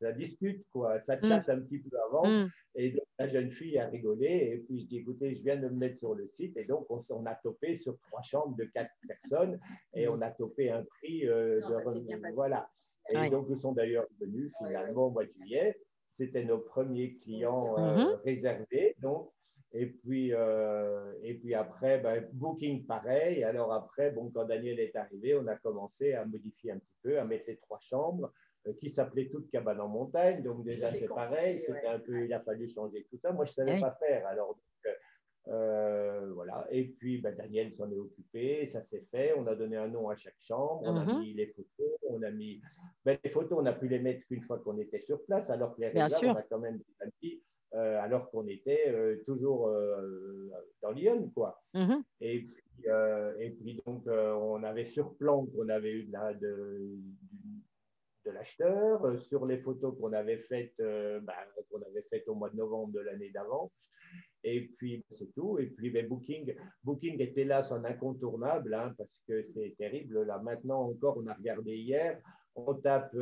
ça discute, quoi. Ça mm. chatte un petit peu avant. Mm. Et donc, la jeune fille a rigolé. Et puis, je dis, écoutez, je viens de me mettre sur le site. Et donc, on, on a topé sur trois chambres de quatre personnes. Et on a topé un prix de. Voilà. Et donc, nous sommes d'ailleurs venus finalement au mois de juillet. C'était nos premiers clients mm-hmm. réservés. Donc, et puis, euh, et puis après, ben, Booking pareil. Alors après, bon, quand Daniel est arrivé, on a commencé à modifier un petit peu, à mettre les trois chambres euh, qui s'appelaient toutes cabane en montagne. Donc déjà, c'est pareil. C'était un peu, il a fallu changer tout ça. Moi, je ne savais pas faire. Alors, euh, voilà. Et puis, ben, Daniel s'en est occupé. Ça s'est fait. On a donné un nom à chaque chambre. On a mm-hmm. mis les photos. On a mis ben, les photos. On a pu les mettre qu'une fois qu'on était sur place. Alors que les réserves, on a quand même des amis euh, alors qu'on était euh, toujours dans Lyon, quoi. Mm-hmm. Et, puis, et puis, donc, on avait sur plan qu'on avait eu de, de, de l'acheteur, sur les photos qu'on avait faites, bah, qu'on avait faites au mois de novembre de l'année d'avant. Et puis, c'est tout. Et puis, ben, Booking, Booking là, c'est un incontournable, hein, parce que c'est terrible. Là, maintenant encore, on a regardé hier, on tape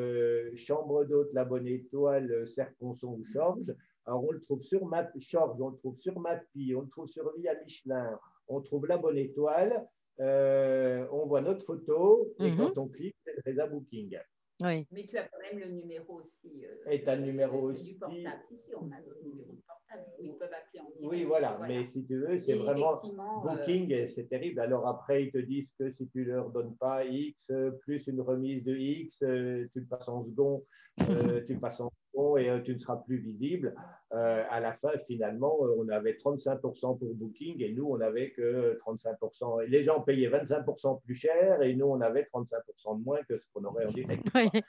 chambre d'hôte, la bonne étoile, Serponçon ou Chorges. Alors, on le trouve sur Map, on le trouve sur Mappy, on le trouve sur Via Michelin, on trouve la bonne étoile, euh, on voit notre photo, et mhm. quand on clique, c'est le Booking. Oui. Mais tu as quand même le numéro aussi. Euh, et tu as le numéro aussi. Du portable. Si, si, on a le numéro de portable où ils peuvent appeler en direct. Oui, voilà. Mais si tu veux, c'est vraiment euh, Booking, c'est terrible. Alors après, ils te disent que si tu ne leur donnes pas X, plus une remise de X, tu le passes en second, tu le passes en et euh, tu ne seras plus visible. Euh, à la fin, finalement, euh, on avait 35% pour Booking et nous, on n'avait que 35%. les gens payaient 25% plus cher et nous, on avait 35% de moins que ce qu'on aurait en direct.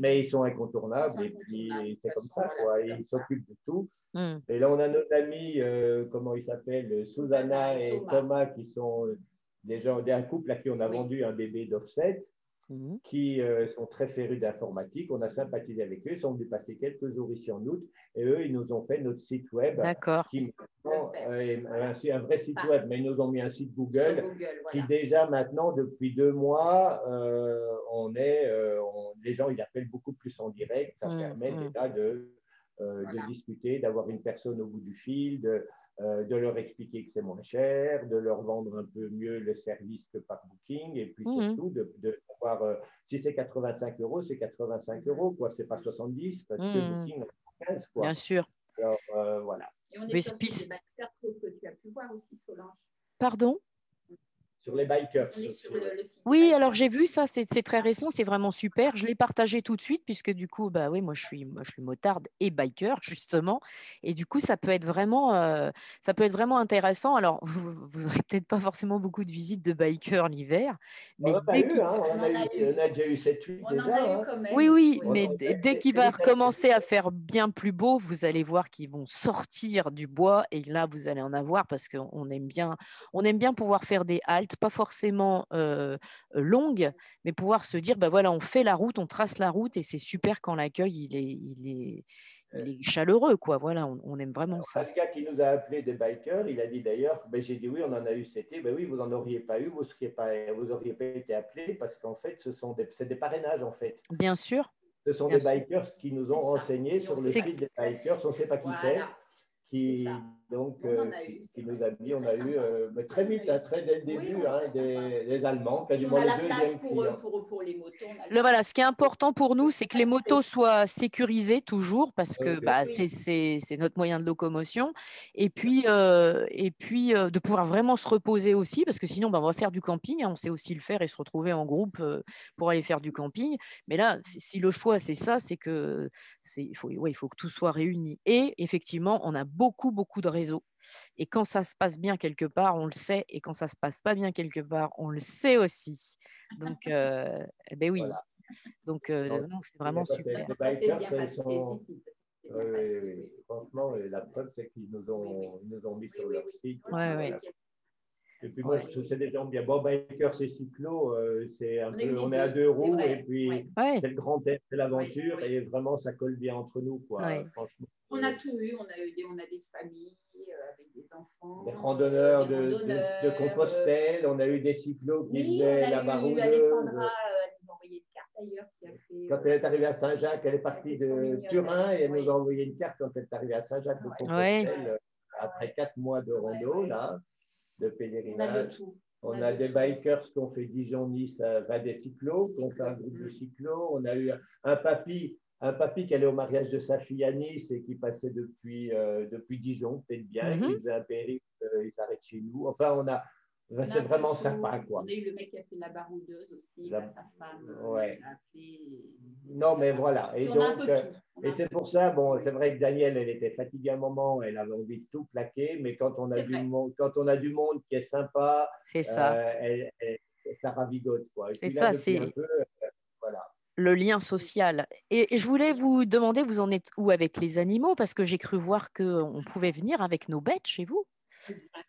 Mais ils sont incontournagens et puis c'est comme ça, quoi. Ils s'occupent de tout. Hmm. Et là, on a nos amis, comment ils s'appellent, Susanna et Thomas, qui sont des gens d'un couple à qui on a vendu un bébé d'offset. Mhm. qui euh, sont très férus d'informatique. On a sympathisé avec eux. Ils sont venus passer quelques jours ici en août et eux, ils nous ont fait notre site web. Qui euh, un, vrai site web, mais ils nous ont mis un site Google, qui déjà maintenant, depuis deux mois, euh, on est, les gens, ils appellent beaucoup plus en direct. Ça mmh, permet mmh. déjà de, de discuter, d'avoir une personne au bout du fil, de, euh, de leur expliquer que c'est moins cher, de leur vendre un peu mieux le service que par Booking, et puis mhm. surtout de, de voir, euh, si c'est 85 euros, c'est 85 euros, quoi, c'est pas 70, parce que mhm. Booking a 15, quoi. Bien sûr. Alors, euh, voilà. Et on est sur des que tu as pu voir aussi, Solange. Pardon? Sur les bikers. oui, alors j'ai vu ça, c'est très récent, c'est vraiment super. Je l'ai partagé tout de suite puisque du coup, bah oui, moi je suis, moi, je suis motarde et biker justement, et du coup ça peut être vraiment, euh, ça peut être vraiment intéressant. Alors vous, vous aurez peut-être pas forcément beaucoup de visites de bikers l'hiver, mais on, a eu, hein, on, a a déjà eu 7 8 déjà. Hein. Oui, oui, mais dès qu'il va recommencer à faire bien plus beau, vous allez voir qu'ils vont sortir du bois et là vous allez en avoir parce qu'on aime bien, on aime bien pouvoir faire des haltes pas forcément longue, mais pouvoir se dire, bah voilà, on fait la route, on trace la route, et c'est super quand l'accueil il est, il est, il est chaleureux, quoi. Voilà, on, aime vraiment ça. Le gars qui nous a appelé des bikers, il a dit d'ailleurs, ben, j'ai dit oui, on en a eu cet été. Ben oui, vous n'en auriez pas eu, vous n'auriez pas, vous auriez pas été appelé parce qu'en fait, ce sont des, c'est des parrainages en fait. Bien sûr. Ce sont des bikers qui nous ont renseigné sur le site des bikers. On ne sait pas qui c'est qui, donc, euh, qui, nous a dit, on a eu euh, très vite, hein, très dès le début, hein, des, Allemands, quasiment les deuxièmes pour, pour, pour, les motos. Le, voilà, ce qui est important pour nous, c'est que les motos soient sécurisées toujours, parce que bah, c'est notre moyen de locomotion, et puis, euh, et puis de pouvoir vraiment se reposer aussi, parce que sinon, bah, on va faire du camping, hein, on sait aussi le faire et se retrouver en groupe pour aller faire du camping. Mais là, si le choix, c'est ça, c'est que il faut, ouais, il faut que tout soit réuni. Et effectivement, on a beaucoup, beaucoup de réseaux. Et quand ça se passe bien quelque part, on le sait. Et quand ça se passe pas bien quelque part, on le sait aussi. Donc, euh, eh ben oui. Donc, euh, c'est vraiment super. Franchement, la preuve, c'est qu'ils nous ont, nous ont mis sur leur site. Ouais, Et puis moi, je c'est des gens bien. Bon, biker, c'est cyclo, euh, c'est un on peu, on est à deux roues, et puis c'est le grand air, c'est l'aventure, et vraiment, ça colle bien entre nous, quoi, franchement. On a tout eu, on a, eu des, on a des familles euh, avec des enfants. Des randonneurs, de, de, de, Compostelle, on a eu des cyclos qui oui, faisaient la baroudeuse. Alessandra, euh, elle nous a envoyé une carte d'ailleurs qui a fait. Quand elle est arrivée à Saint-Jacques, elle est partie de Turin et elle nous a envoyé une carte quand elle est arrivée à Saint-Jacques de Compostelle, après quatre mois de rando, là de pèlerinage. On a, des bikers qui ont fait Dijon-Nice, va des cyclos, qui ont fait un groupe de cyclos. On a eu un papy, un papy qui allait au mariage de sa fille à Nice et qui passait depuis, euh, depuis Dijon, peut-être bien. Mm Il faisait un périple, euh, il s'arrête chez nous. Enfin, on a, c'est vraiment sympa, quoi. On a eu le mec qui a fait la baroudeuse aussi, sa femme. Euh. Non, mais voilà. Et donc, euh, et c'est pour ça, bon, c'est vrai que Danielle, elle était fatiguée à un moment, elle avait envie de tout plaquer, mais quand on a du monde, quand on a du monde qui est sympa, c'est ça. Euh, ça ravigote, quoi. C'est ça, c'est. Voilà le lien social. Et je voulais vous demander, vous en êtes où avec les animaux? Parce que j'ai cru voir qu'on pouvait venir avec nos bêtes chez vous.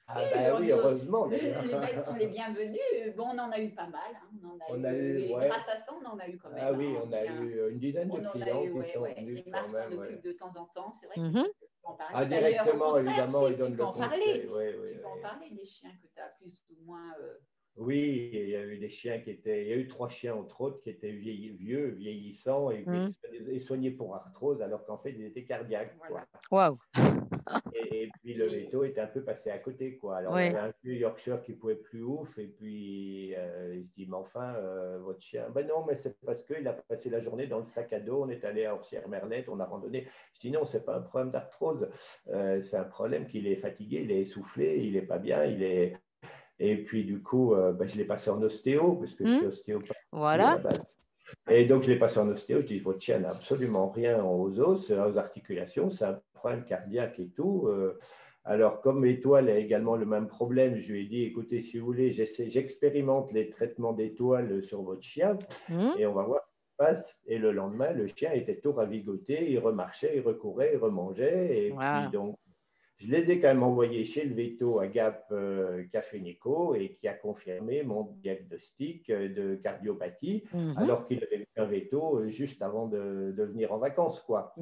Ah bah oui, heureusement. Les, bêtes sont les bienvenus. Bon, on en a eu pas mal. Hein. On, en a eu, Grâce à ça, on en a eu quand même. Ah oui, on a eu une dizaine de clients eu, qui sont ouais, venus Les marques s'en occupent de temps en temps. C'est vrai mm -hmm. en parler. Ah, directement, évidemment, ils donnent le conseil. Parler. Ouais, ouais, tu peux en parler des chiens que tu as plus ou moins... Euh... Oui, il y a eu des chiens qui étaient. Il y a eu trois chiens, entre autres, qui étaient vieux, vieillissants et, mmh. et soignés pour arthrose, alors qu'en fait, ils étaient cardiaques. Waouh! et, puis le veto était un peu passé à côté. Quoi. Alors, ouais. on avait un vieux Yorkshire qui pouvait plus ouf, et puis euh, je dis, mais enfin, euh, votre chien. Ben non, mais c'est parce qu'il a passé la journée dans le sac à dos, on est allé à Orsières-Merlette, on a randonné. Je dis, non, c'est pas un problème d'arthrose, euh, c'est un problème qu'il est fatigué, il est essoufflé, il est pas bien, il est et puis, du coup, euh, ben, je l'ai passé en ostéo, parce que je suis hmm. ostéopathe. Voilà. Et donc, je l'ai passé en ostéo. Je dis, votre chien n'a absolument rien aux os, aux articulations, c'est un problème cardiaque et tout. Euh. alors, comme Étoile a également le même problème, je lui ai dit, écoutez, si vous voulez, j'expérimente les traitements d'étoile sur votre chien hmm. et on va voir ce qui se passe. Et le lendemain, le chien était tout ravigoté, il remarchait, il recourait, il remangeait. Et puis, donc, je les ai quand même envoyés chez le veto à Gap euh, Café Nico et qui a confirmé mon diagnostic euh, de cardiopathie, mhm. alors qu'il avait eu un veto euh, juste avant de, de venir en vacances. Quoi.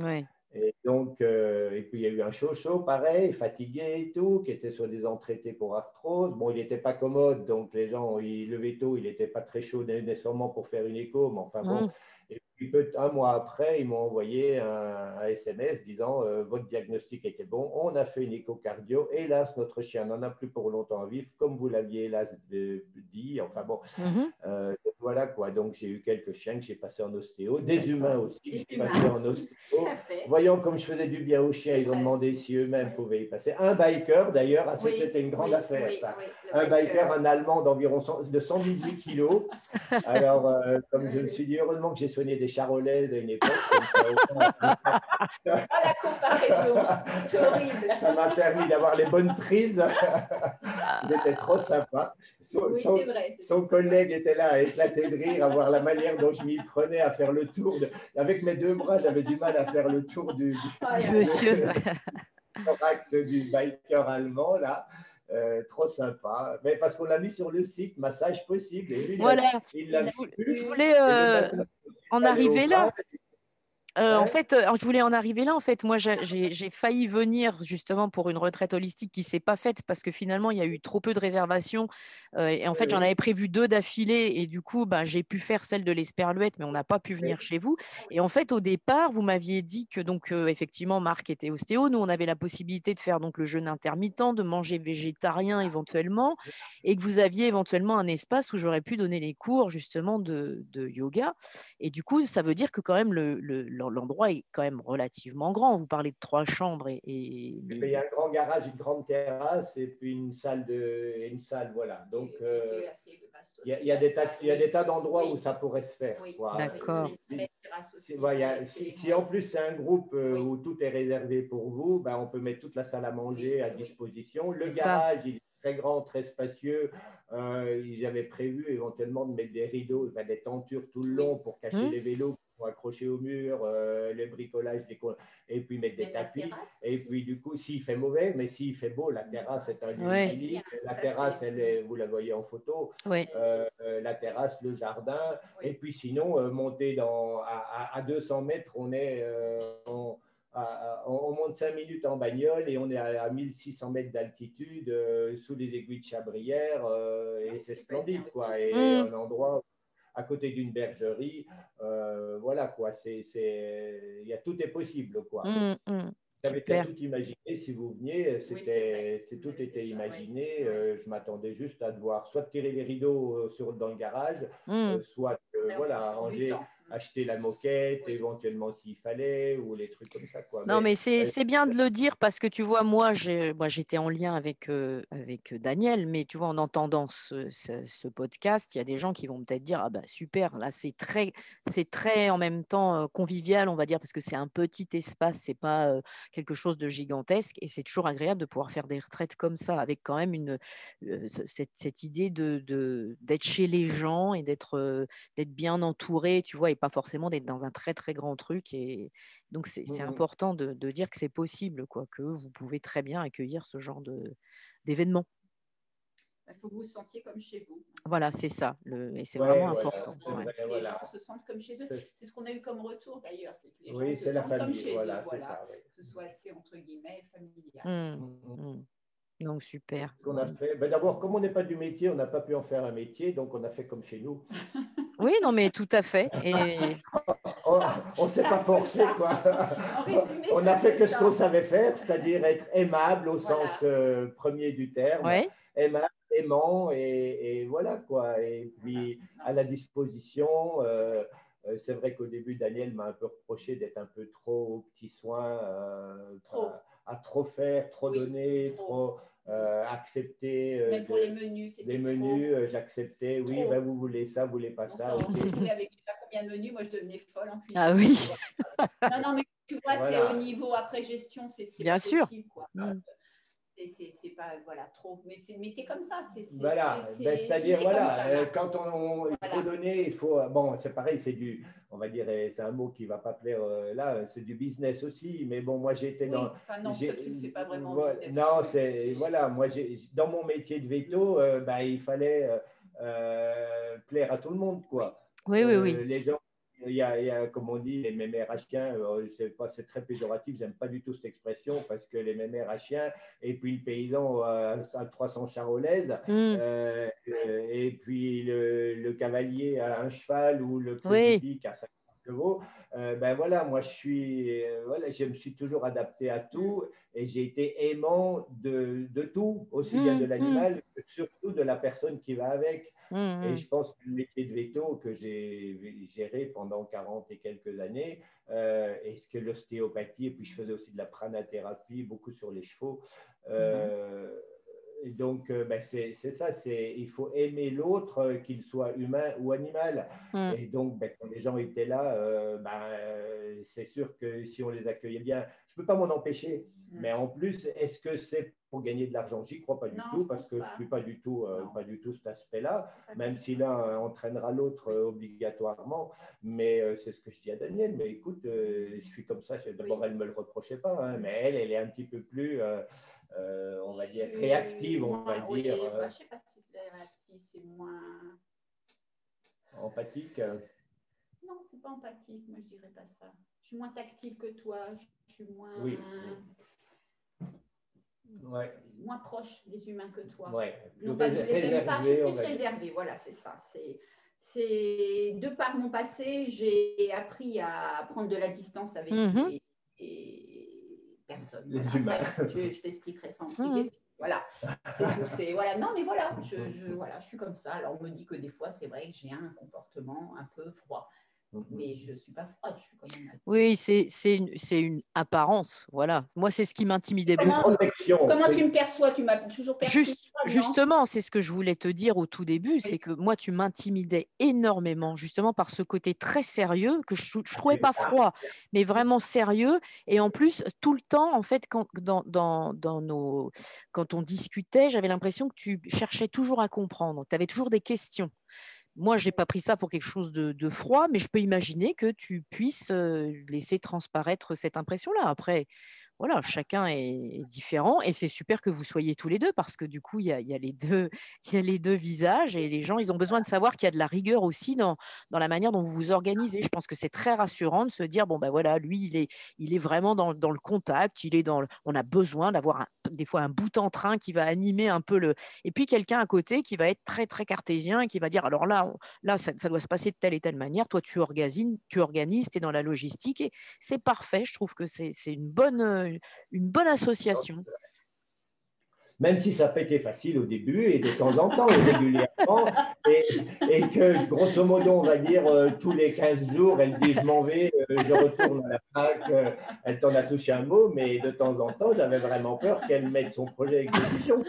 Et donc, et puis il y a eu un chaud-chaud, pareil, fatigué et tout, qui était sur des entraités pour arthrose. Bon, il n'était pas commode, donc les gens, le veto, il n'était pas très chaud nécessairement pour faire une écho, mais enfin bon. Mhm. Et puis, un mois après, ils m'ont envoyé un, SMS disant euh, Votre diagnostic était bon, on a fait une échocardio. Hélas, notre chien n'en a plus pour longtemps à vivre, comme vous l'aviez hélas dit. Enfin bon, mhm. euh, voilà quoi. Donc, j'ai eu quelques chiens que j'ai passés en ostéo, des humains aussi que j'ai passés en ostéo. Voyant comme je faisais du bien aux chiens, ils ont demandé si eux-mêmes pouvaient y passer. Un biker, d'ailleurs, ah, c'était une grande affaire, ça. un biker, un Allemand d'environ de 118 kilos. Alors, euh, comme je me suis dit, heureusement que j'ai soigné des charolaises à une époque. la comparaison, horrible. Ça m'a permis d'avoir les bonnes prises. Il était trop sympa. Son, collègue était là à éclater de rire, à voir la manière dont je m'y prenais à faire le tour. Avec mes deux bras, j'avais du mal à faire le tour du, du, monsieur. du biker allemand, là. Euh, trop sympa. Mais parce qu'on l'a mis sur le site, massage possible. voilà. je voulais euh, en arriver là. Euh, en fait, euh, je voulais en arriver là. En fait, moi, j'ai failli venir justement pour une retraite holistique qui s'est pas faite parce que finalement, il y a eu trop peu de réservations. Euh, et en fait, j'en avais prévu deux d'affilée et du coup, ben, j'ai pu faire celle de l'Esperluette, mais on n'a pas pu venir chez vous. Et en fait, au départ, vous m'aviez dit que donc effectivement, Marc était ostéo. Nous, on avait la possibilité de faire donc le jeûne intermittent, de manger végétarien éventuellement, et que vous aviez éventuellement un espace où j'aurais pu donner les cours justement de, yoga. Et du coup, ça veut dire que quand même le l'endroit est quand même relativement grand. Vous parlez de trois chambres et. Il y a un grand garage, une grande terrasse et puis une salle de, une salle, voilà. Donc euh, il y, a des tas, il y a des tas d'endroits où ça pourrait se faire. D'accord. Si, en plus c'est un groupe euh, où tout est réservé pour vous, ben, on peut mettre toute la salle à manger à disposition. Le garage, il est très grand, très spacieux. Euh, J'avais prévu éventuellement de mettre des rideaux, des tentures tout le long pour cacher mmh. les vélos accrocher au mur, euh, le bricolage, et puis mettre des tapis. Et puis du coup, s'il fait mauvais, mais s'il fait beau, la terrasse est un jeu La terrasse, elle vous la voyez en photo. Euh, la terrasse, le jardin. Et puis sinon, euh, monter dans, à, 200 mètres, on est on, monte 5 minutes en bagnole et on est à, 1600 mètres d'altitude sous les aiguilles de Chabrière et c'est splendide quoi. Et mmh. un endroit à côté d'une bergerie. Euh, voilà quoi, c'est, il y a tout est possible quoi. Mmh, mmh. J'avais tout imaginé si vous veniez, c'était, c'est tout était imaginé. Euh, je m'attendais juste à devoir soit tirer les rideaux euh, sur, dans le garage, mmh. soit voilà, ranger acheter la moquette, éventuellement s'il fallait, ou les trucs comme ça. Quoi. Non, mais, c'est bien de le dire parce que tu vois, moi, j'étais en lien avec, euh, avec Daniel, mais tu vois, en entendant ce, ce, podcast, il y a des gens qui vont peut-être dire Ah, bah super, là, c'est très, très en même temps euh, convivial, on va dire, parce que c'est un petit espace, c'est pas euh, quelque chose de gigantesque, et c'est toujours agréable de pouvoir faire des retraites comme ça, avec quand même une, cette, cette, idée d'être de, d'être chez les gens et d'être d'être bien entouré, tu vois pas forcément d'être dans un très très grand truc. Et donc c'est mmh important de, dire que c'est possible, quoi, que vous pouvez très bien accueillir ce genre d'événement. Il faut que vous vous sentiez comme chez vous. Voilà, c'est ça. Le, et c'est vraiment important. Les gens se sentent comme chez eux. C'est ce qu'on a eu comme retour d'ailleurs. C'est que les gens se sentent comme chez eux. Voilà. Que ce soit assez, entre guillemets, familial. Mmh, mmh. Donc, super. On a fait, ben D'abord, comme on n'est pas du métier, on n'a pas pu en faire un métier, donc on a fait comme chez nous. Oui, non, mais tout à fait. Et... on ne s'est pas forcé, quoi. on a fait que ce qu'on savait faire, c'est-à-dire être aimable au sens euh, premier du terme. Aimable, aimant, et, voilà, quoi. Et puis, à la disposition. Euh, euh, c'est vrai qu'au début, Daniel m'a un peu reproché d'être un peu trop petit soin, À, trop faire, trop donner, trop accepter. Euh, Même pour les menus, Les menus, euh, j'acceptais. Oui, ben, vous voulez ça, vous voulez pas ça. On okay. avec combien de menus, moi je devenais folle en cuisine. Ah oui. non, non, mais tu vois, c'est au niveau après gestion, c'est ce qui Bien sûr. Quoi. Mm c'est pas voilà trop mais c'est métier comme ça c'est voilà ben, c'est-à-dire voilà euh, quand on, il faut donner il faut bon c'est pareil c'est du on va dire c'est un mot qui va pas plaire euh, là c'est du business aussi mais bon moi j'étais dans enfin non toi, tu ne fais pas vraiment business non c'est voilà moi j'ai dans mon métier de veto euh, ben, il fallait plaire à tout le monde quoi. Oui. Oui oui les gens il y, a, comme on dit, les mémères à chiens, euh, c'est très péjoratif, j'aime pas du tout cette expression parce que les mémères à chiens, et puis le paysan à 300 charolaises, mm. euh, et puis le, cavalier à un cheval ou le oui. à 50 chevaux, euh, ben voilà, moi je suis, voilà, je me suis toujours adapté à tout et j'ai été aimant de, de tout, aussi bien mm, de l'animal mm. que surtout de la personne qui va avec. Mmh, et mmh. je pense que le métier de veto que j'ai géré pendant 40 et quelques années, euh, et ce que l'ostéopathie, et puis je faisais aussi de la pranathérapie, beaucoup sur les chevaux. Mmh. Euh, et donc, euh, ben c'est ça, il faut aimer l'autre, euh, qu'il soit humain ou animal. Et donc, ben, quand les gens étaient là, ben, c'est sûr que si on les accueillait bien, je ne peux pas m'en empêcher. Mais en plus, est-ce que c'est pour gagner de l'argent? J'y crois pas du tout, parce que je ne suis pas du tout, euh, pas du tout cet aspect-là, même si l'un euh, entraînera l'autre euh, obligatoirement. Mais c'est ce que je dis à Daniel. Mais écoute, je suis comme ça. D'abord, elle ne me le reprochait pas, hein, mais elle, elle est un petit peu plus, on va dire, réactive, on va dire. je ne sais pas si c'est réactif, c'est moins. Empathique Non, c'est pas empathique, moi je dirais pas ça. Je suis moins tactile que toi, je suis moins. Oui moins proche des humains que toi. Ouais. Non, pas, je les aime pas, je suis plus réservée. Voilà, c'est ça. C'est, c'est de par mon passé, j'ai appris à prendre de la distance avec les, personnes. Les humains. je, t'expliquerai ça en privé. Voilà. C'est, voilà. Non, mais voilà je, je, voilà, je suis comme ça. Alors, on me dit que des fois, c'est vrai que j'ai un comportement un peu froid. Mmh mais je ne suis pas froide, je suis quand même. Oui, c'est une, une, apparence. Voilà. Moi, c'est ce qui m'intimidait beaucoup. Comment tu me perçois? Tu m'as toujours perçu Juste, Justement, c'est ce que je voulais te dire au tout début c'est que moi, tu m'intimidais énormément, justement par ce côté très sérieux que je ne trouvais pas froid, mais vraiment sérieux. Et en plus, tout le temps, en fait, quand, dans, dans, dans nos, quand on discutait, j'avais l'impression que tu cherchais toujours à comprendre. Tu avais toujours des questions moi, je n'ai pas pris ça pour quelque chose de, froid, mais je peux imaginer que tu puisses laisser transparaître cette impression-là. Après, voilà, chacun est, différent et c'est super que vous soyez tous les deux parce que du coup, il y a, les deux, y a les deux visages et les gens, ils ont besoin de savoir qu'il y a de la rigueur aussi dans, dans la manière dont vous vous organisez. Je pense que c'est très rassurant de se dire, bon, ben voilà, lui, il est, il est vraiment dans, dans le contact, il est dans on a besoin d'avoir des fois un bout en train qui va animer un peu le. Et puis quelqu'un à côté qui va être très, très cartésien et qui va dire, alors là, là ça, ça, doit se passer de telle et telle manière. Toi, tu organises, tu organises, tu es dans la logistique et c'est parfait. Je trouve que c'est une bonne une bonne association. Même si ça n'a pas été facile au début et de temps en temps, régulièrement, et, que grosso modo, on va dire euh, tous les 15 jours, elle dit Je m'en vais, euh, je retourne à la fac, euh, elle t'en a touché un mot, mais de temps en temps, j'avais vraiment peur qu'elle mette son projet à exécution.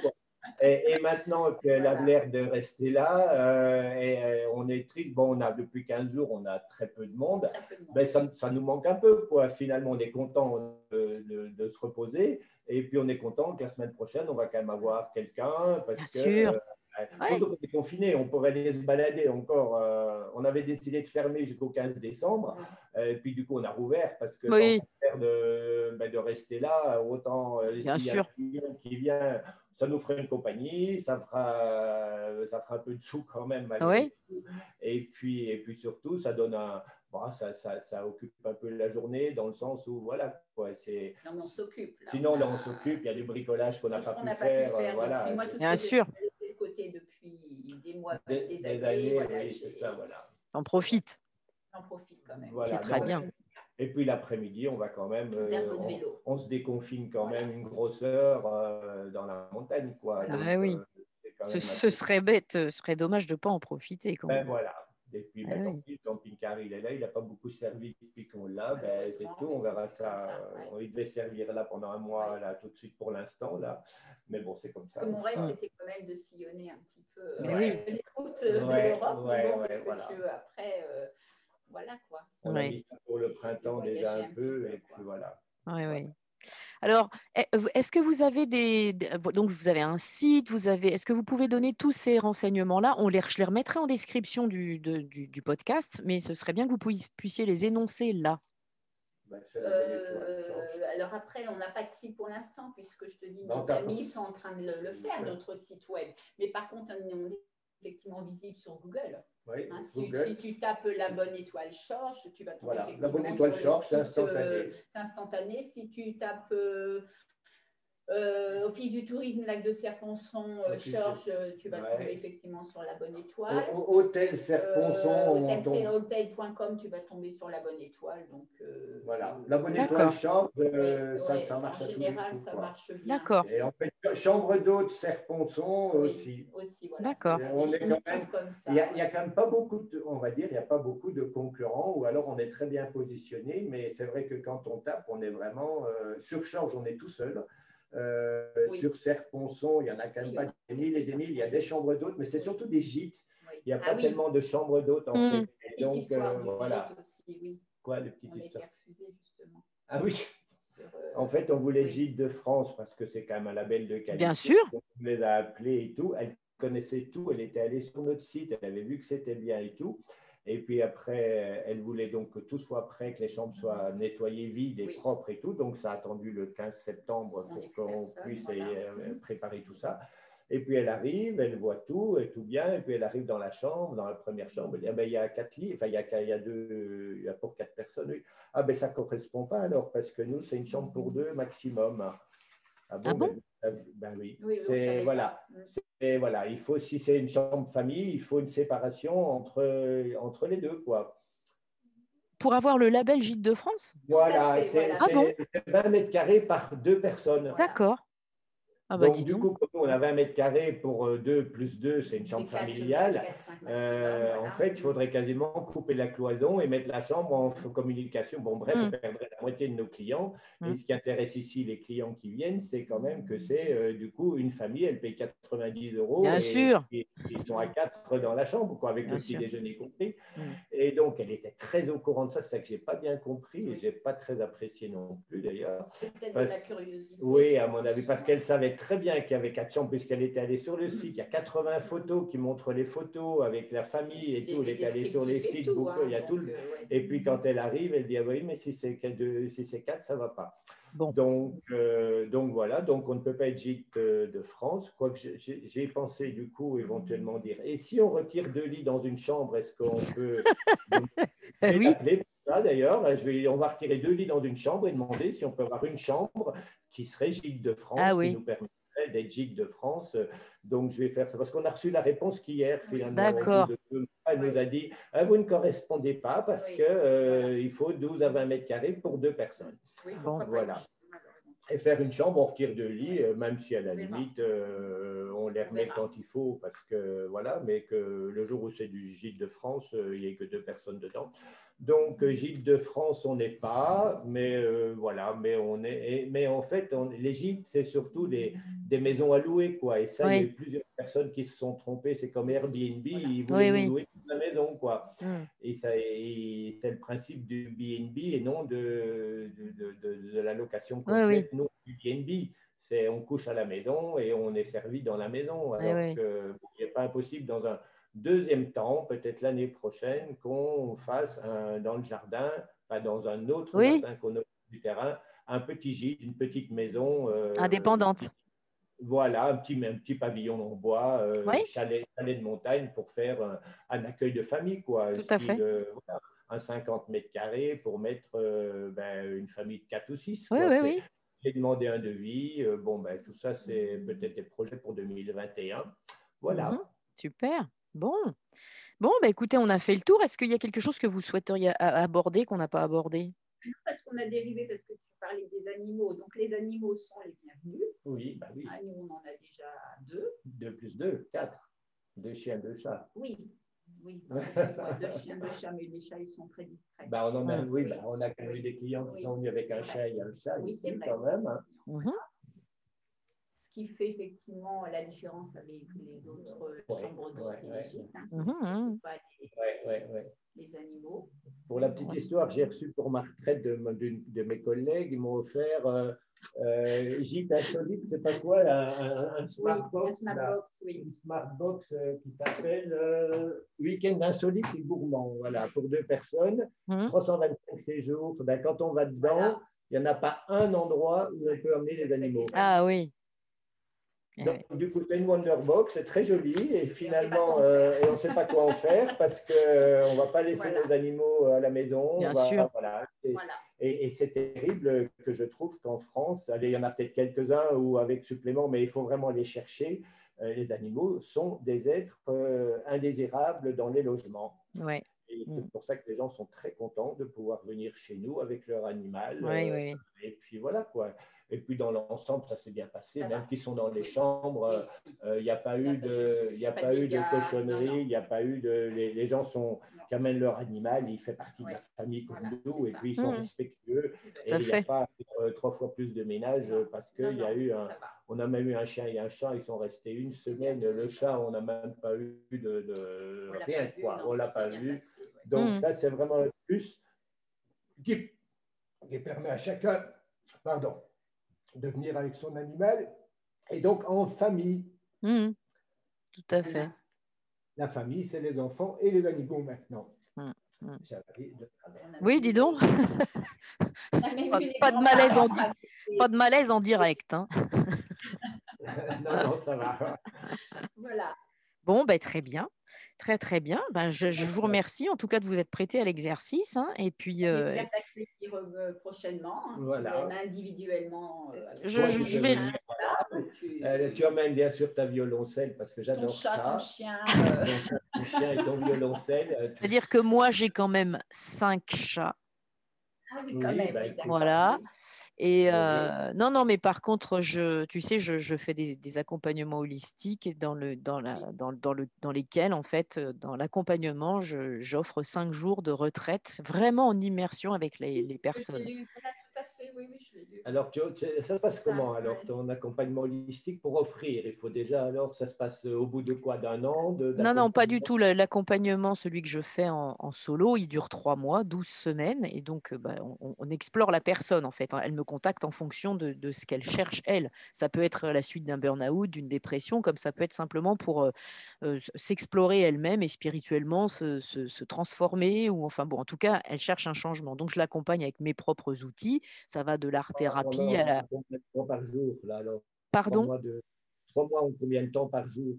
Et, maintenant qu'elle a l'air de rester là, et, on est triste. Bon, on a depuis 15 jours, on a très peu de monde. Ben, ça, ça, nous manque un peu. Quoi. Finalement, on est content de, de, se reposer. Et puis, on est content que la semaine prochaine, on va quand même avoir quelqu'un. Parce Bien que, sûr. Euh, on est confiné, on pourrait aller se balader encore. Euh, on avait décidé de fermer jusqu'au 15 décembre. et puis, du coup, on a rouvert parce que oui. de, ben, de rester là, autant Bien sûr. y a un qui vient ça nous ferait une compagnie, ça fera, ça fera un peu de sous quand même. Oui. Et, puis, et puis surtout, ça donne un. ça, ça, ça, occupe un peu la journée dans le sens où, voilà. Quoi, c'est... On s'occupe. Sinon, là, on s'occupe, il y a du bricolage qu'on n'a pas, pu faire. voilà. Moi, Bien sûr. Côté depuis des mois, des, des années. voilà, oui, c'est ça, voilà. On profite. On profite quand même. C'est très bien. Et puis l'après-midi, on va quand même, euh, on, se déconfine quand même une grosse heure euh, dans la montagne, quoi. Ah oui. Euh, ce, serait bête, ce serait dommage de ne pas en profiter. Quand ben voilà. Et puis, ah ben, le camping-car, il est là, il n'a pas beaucoup servi depuis qu'on l'a, ben, c'est tout, on verra ça. Il devait servir là pendant un mois, là, tout de suite pour l'instant, là. Mais bon, c'est comme ça. Parce que mon rêve, c'était quand même de sillonner un petit peu les routes de l'Europe. après, voilà quoi. On a mis ça pour le printemps déjà un peu, et puis voilà. Oui, oui. Alors, est-ce que vous avez des donc vous avez un site, vous avez est-ce que vous pouvez donner tous ces renseignements-là? On les je les remettrai en description du, du, podcast, mais ce serait bien que vous puissiez les énoncer là. Bah, euh, alors après, on n'a pas de site pour l'instant puisque je te dis, nos amis sont en train de le, faire, notre site web. Mais par contre, on est effectivement visible sur Google. Hein, si, tu tapes la bonne étoile Chorche, tu vas trouver voilà, la bonne étoile Chorche, c'est instantané. Euh, c'est instantané. Si tu tapes euh, euh, Office du tourisme, lac de Serponçon, euh, Church, euh, tu vas tomber effectivement sur la bonne étoile. hôtel Serponçon. Euh, hôtel.com, tu vas tomber sur la bonne étoile. Donc, voilà, la bonne étoile Church, ça, ça, marche En général, ça marche bien. D'accord. Et en fait, chambre d'hôte Serponçon aussi. aussi voilà. D'accord. Il n'y a, a, quand même pas beaucoup, de, on va dire, il n'y a pas beaucoup de concurrents, ou alors on est très bien positionné, mais c'est vrai que quand on tape, on est vraiment sur Chorch, on est tout seul. Euh, sur Serponçon, il y en a quand même pas des mille et des mille. Il y a des chambres d'hôtes, mais c'est surtout des gîtes. Il n'y a ah pas tellement de chambres d'hôtes en mmh. fait. donc, euh, voilà. Aussi, oui. Quoi, le petit histoire justement. Ah oui. Euh, en fait, on voulait Gîtes de France parce que c'est quand même un label de qualité. Bien sûr. on les a appelés et tout. Elle connaissait tout. Elle était allée sur notre site. Elle avait vu que c'était bien et tout. Et puis après, elle voulait donc que tout soit prêt, que les chambres soient nettoyées, vides et propres et tout. Donc ça a attendu le 15 septembre pour qu'on puisse euh, préparer tout ça. Et puis elle arrive, elle voit tout, et tout bien, et puis elle arrive dans la chambre, dans la première chambre, elle dit, ah ben, il y a quatre lits, enfin il y a, il y a deux, il y a pour quatre personnes. Ah ben ça ne correspond pas alors, parce que nous, c'est une chambre pour deux maximum. Ah bon, ah ben, ben, oui. c'est voilà. Et voilà, il faut, si c'est une chambre famille, il faut une séparation entre, entre les deux, quoi. Pour avoir le label Gîte de France? Voilà, c'est 20 ah mètres carrés par deux personnes. D'accord. Ah bah, donc, du coup, on a 20 mètres carrés pour 2 euh, plus 2, c'est une chambre familiale. Euh, en fait, il faudrait quasiment couper la cloison et mettre la chambre en communication. Bon, bref, on mm. perdrait la moitié de nos clients. Et mm. ce qui intéresse ici les clients qui viennent, c'est quand même que c'est euh, du coup une famille, elle paye 90 euros. Bien et, sûr. Et, ils sont à quatre dans la chambre, quoi, avec le petit déjeuner compris. Mm. Et donc, elle était très au courant de ça. C'est ça que j'ai pas bien compris et j'ai pas très apprécié non plus d'ailleurs. C'est peut-être de la curiosité. Oui, à mon avis, parce qu'elle savait très bien qu'il y avait quatre chambres puisqu'elle était allée sur le site. Il y a 80 photos qui montrent les photos avec la famille et tout. Elle est allée sur les sites, beaucoup, il y a hein, tout. Euh, et puis quand elle arrive, elle dit ah oui, mais si c'est si quatre, ça va pas. Donc, euh, donc voilà, donc on ne peut pas être gîte de, France, quoique j'ai pensé du coup éventuellement dire, et si on retire deux lits dans une chambre, est-ce qu'on peut... oui. D'ailleurs, on va retirer deux lits dans une chambre et demander si on peut avoir une chambre qui serait gîte de France, ah, qui nous permettrait d'être gîte de France. Donc je vais faire ça, parce qu'on a reçu la réponse qu'hier finalement. D'accord. Elle nous a dit, ah, vous ne correspondez pas parce qu'il euh, il faut 12 à 20 mètres carrés pour deux personnes. bon, voilà et faire une chambre, on retire deux lits, euh, même si à la limite, euh, on les remet quand il faut, parce que voilà, mais que le jour où c'est du gîte de France, euh, il n'y ait que deux personnes dedans. Donc, gîte de France, on n'est pas, mais voilà, mais on est, mais en fait, les gîtes, c'est surtout des, des, maisons à louer, quoi. Et ça, il y a plusieurs personnes qui se sont trompées. C'est comme Airbnb, ils voulaient louer toute la maison, quoi. Mm. Et, ça, c'est le principe du BNB et non de, de, de, de la location complète. Nous, du BNB, c'est on couche à la maison et on est servi dans la maison. Alors que il n'est pas impossible dans un deuxième temps, peut-être l'année prochaine, qu'on fasse un, dans le jardin, pas dans un autre jardin qu'on a du terrain, un petit gîte, une petite maison. Euh, Indépendante. Voilà, un petit, un petit pavillon en bois, euh, chalet, chalet, de montagne pour faire un, accueil de famille, quoi. Tout à fait. un 50 mètres carrés pour mettre euh, ben, une famille de 4 ou 6. Oui, oui, oui. J'ai demandé un devis. Euh, bon, ben, tout ça, c'est peut-être des projets pour 2021. Voilà. Mhm. super. Bon. Bon, ben, écoutez, on a fait le tour. Est-ce qu'il y a quelque chose que vous souhaiteriez aborder qu'on n'a pas abordé? Parce qu'on a dérivé, parce que parler des animaux. Donc, les animaux sont les bienvenus. Oui, bah oui. Ah, nous, on en a déjà deux. Deux plus deux, quatre. Deux chiens, deux chats. Oui, oui. deux chiens, deux chats, mais les chats, ils sont très discrets. Bah, on en a, oui, bah, on a quand même des clients qui sont venus avec un chat et un chat oui, ici, quand même. Hein. Ce qui fait effectivement la différence avec les autres chambres d'hôtes et les gîtes. Hein. Mhm. Pas les, les animaux. Pour la petite histoire, j'ai reçu pour ma retraite de, de, mes collègues, ils m'ont offert euh, euh, gîte insolite, c'est pas quoi, un, un, smart box, oui. une smart box euh, qui s'appelle euh, Week-end insolite et gourmand, voilà, pour deux personnes, 325 mmh. séjours. Ben, quand on va dedans, il n'y en a pas un endroit où on peut emmener les animaux. Ah oui. Donc, du coup, c'est une Wonderbox, c'est très joli et finalement, euh, et on ne sait pas quoi en faire parce qu'on euh, ne va pas laisser nos animaux à la maison. Bien sûr. Voilà, et, c'est terrible que je trouve qu'en France, allez, il y en a peut-être quelques-uns ou avec supplément, mais il faut vraiment les chercher. Euh, les animaux sont des êtres indésirables dans les logements. Ouais. Et c'est mm. pour ça que les gens sont très contents de pouvoir venir chez nous avec leur animal. Oui. Et puis voilà quoi. Et puis dans l'ensemble, ça s'est bien passé. Même qu'ils sont dans les chambres, il euh, n'y a pas eu de, il a pas eu de cochonnerie, il n'y a pas eu de, les, gens sont qui amènent leur animal, il fait partie de la famille comme nous, et puis ils sont mmh. respectueux. et il n'y a pas euh, trois fois plus de ménage parce qu'il y a eu un, on a même eu un chien et un chat, ils sont restés une semaine. Le chat, on n'a même pas eu de, rien, quoi. on l'a pas vu. Donc mmh. ça, c'est vraiment un plus qui, qui permet à chacun, pardon, de venir avec son animal, et donc en famille. Mmh. tout à fait. La famille, c'est les enfants et les animaux maintenant. Mmh. Mmh. Oui, dis donc. pas, de malaise en pas de malaise en direct. Hein. non, non, ça va. Voilà. Bon, ben, très bien. Très, très bien. Ben, je, vous remercie en tout cas de vous être prêté à l'exercice. Hein, et puis. Euh... euh prochainement, hein, voilà. individuellement. Euh, je, vais. Euh, tu emmènes bien sûr ta violoncelle parce que j'adore ça. Ton chien. ton chien et ton violoncelle. C'est-à-dire que moi, j'ai quand même cinq chats. Ah oui, quand même. Bah, voilà. Et euh, non, non, mais par contre, je, tu sais, je, je fais des, des, accompagnements holistiques dans, le, dans, la, dans, dans, le, dans lesquels, en fait, dans l'accompagnement, j'offre cinq jours de retraite, vraiment en immersion avec les, les personnes. Oui, oui, je alors ça passe comment alors ton accompagnement holistique pour offrir? Il faut déjà alors, ça se passe au bout de quoi? D'un an Non, non, pas du tout. L'accompagnement, celui que je fais en, solo, il dure trois mois, douze semaines. Et donc, bah, on, explore la personne en fait. Hein. Elle me contacte en fonction de, ce qu'elle cherche elle. Ça peut être la suite d'un burn-out, d'une dépression, comme ça peut être simplement pour euh, euh, s'explorer elle-même et spirituellement se, transformer. Ou enfin bon, en tout cas, elle cherche un changement. Donc, je l'accompagne avec mes propres outils. Ça va de l'art-thérapie à la. Par jour, là, alors. Pardon? Trois mois, combien de temps par jour?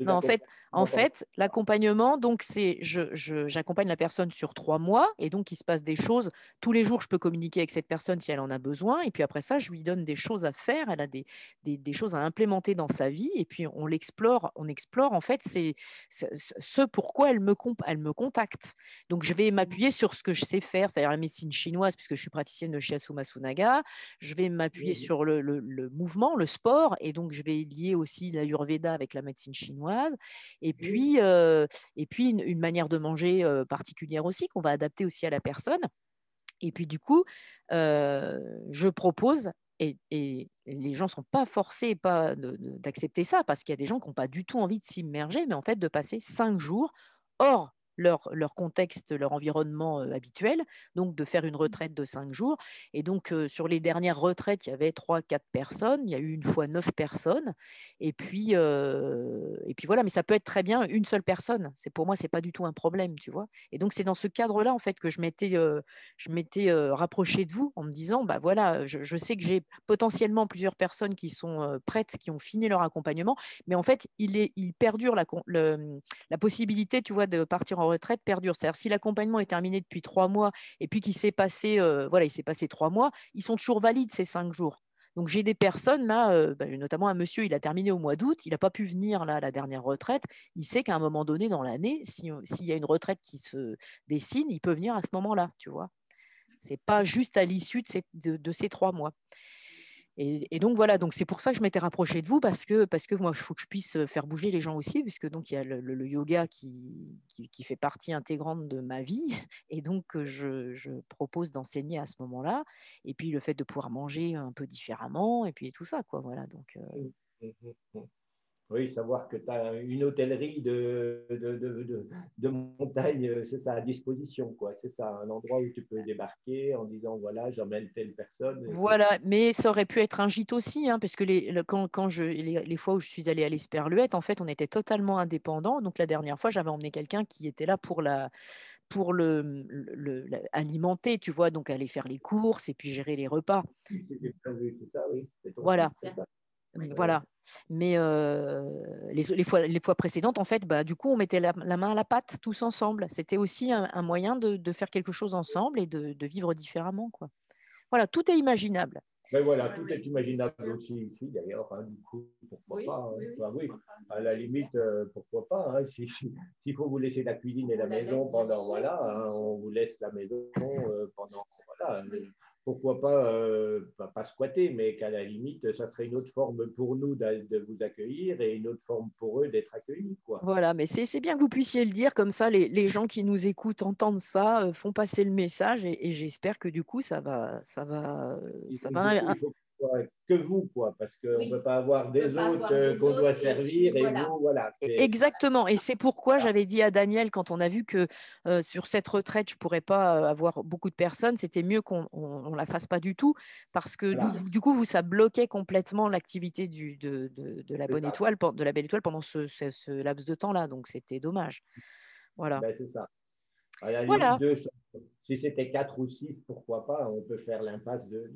Non, en fait, en fait l'accompagnement, donc c'est, j'accompagne la personne sur trois mois et donc il se passe des choses. Tous les jours, je peux communiquer avec cette personne si elle en a besoin. Et puis après ça, je lui donne des choses à faire. Elle a des, des, choses à implémenter dans sa vie. Et puis on l'explore. On explore en fait c'est ce pourquoi elle me, elle me contacte. Donc je vais m'appuyer sur ce que je sais faire, c'est-à-dire la médecine chinoise puisque je suis praticienne de Shiatsu Masunaga. Je vais m'appuyer sur le, le, le, mouvement, le sport, et donc je vais lier aussi l'ayurveda avec la médecine chinoise et puis, et puis une, manière de manger particulière aussi qu'on va adapter aussi à la personne. Et puis du coup, je propose et, les gens ne sont pas forcés pas d'accepter ça parce qu'il y a des gens qui n'ont pas du tout envie de s'immerger, mais en fait de passer cinq jours hors leur, leur, contexte, leur environnement habituel, donc de faire une mmh. retraite de cinq jours. Et donc, sur les dernières retraites, il y avait trois, quatre personnes. Il y a eu une fois neuf personnes. Et puis, et puis voilà, mais ça peut être très bien une seule personne. C'est pour moi, c'est pas du tout un problème, tu vois? Et donc, c'est dans ce cadre-là, en fait, que je m'étais, je m'étais rapproché de vous en me disant, bah voilà, je, je sais que j'ai potentiellement plusieurs personnes qui sont prêtes, qui ont fini leur accompagnement, mais en fait, il, est, il perdure la, le, la possibilité, tu vois, de partir en retraite perdure. C'est-à-dire si l'accompagnement est terminé depuis trois mois et puis qu'il s'est passé, euh, voilà, il s'est passé trois mois, ils sont toujours valides ces cinq jours. Donc j'ai des personnes là, euh, bah, notamment un monsieur, il a terminé au mois d'août, il n'a pas pu venir là à la dernière retraite. Il sait qu'à un moment donné dans l'année, s'il y a une retraite qui se dessine, il peut venir à ce moment-là, tu vois. C'est pas juste à l'issue de ces trois mois. Et, donc voilà, donc c'est pour ça que je m'étais rapprochée de vous parce que parce que moi il faut que je puisse faire bouger les gens aussi puisque donc il y a le, yoga qui, qui, fait partie intégrante de ma vie et donc je, je propose d'enseigner à ce moment-là et puis le fait de pouvoir manger un peu différemment et puis tout ça quoi voilà donc. Mmh, mmh, mmh, oui, savoir que tu as une hôtellerie de, de, de, de montagne, c'est ça, à disposition, quoi. C'est ça, un endroit où tu peux débarquer en disant, voilà, j'emmène telle personne. Voilà, mais ça aurait pu être un gîte aussi, hein, parce que les, quand, quand je, les, fois où je suis allée à l'Esperluette, en fait, on était totalement indépendants. Donc, la dernière fois, j'avais emmené quelqu'un qui était là pour la pour le, le, alimenter, tu vois, donc aller faire les courses et puis gérer les repas. Voilà. Voilà. Mais les, fois, les fois précédentes, en fait, bah, du coup, on mettait la, main à la pâte tous ensemble. C'était aussi un, moyen de, faire quelque chose ensemble et de, vivre différemment. Quoi. Voilà, tout est imaginable. Mais voilà, tout est imaginable aussi ici, d'ailleurs. Hein, du coup, pourquoi pas hein. oui, à la limite, pourquoi pas hein, S'il faut vous laisser la cuisine et la maison pendant, voilà, on vous laisse la maison pendant, voilà pourquoi pas, euh, pas, squatter, mais qu'à la limite, ça serait une autre forme pour nous de, vous accueillir et une autre forme pour eux d'être accueillis. Quoi. Voilà, mais c'est bien que vous puissiez le dire, comme ça les, les gens qui nous écoutent entendent ça, euh, font passer le message et, j'espère que du coup, ça va... Ça va, ça va que vous, quoi, parce qu'on ne peut pas avoir des autres qu'on doit servir et, vous, voilà. Exactement, et c'est pourquoi j'avais dit à Daniel, quand on a vu que euh, sur cette retraite, je ne pourrais pas euh, avoir beaucoup de personnes, c'était mieux qu'on ne la fasse pas du tout, parce que du, coup, vous, ça bloquait complètement l'activité de, de, de, la bonne étoile, de la belle étoile pendant ce, ce, laps de temps-là, donc c'était dommage. Voilà. Ben, c'est ça. voilà. si c'était quatre ou six, pourquoi pas On peut faire l'impasse de,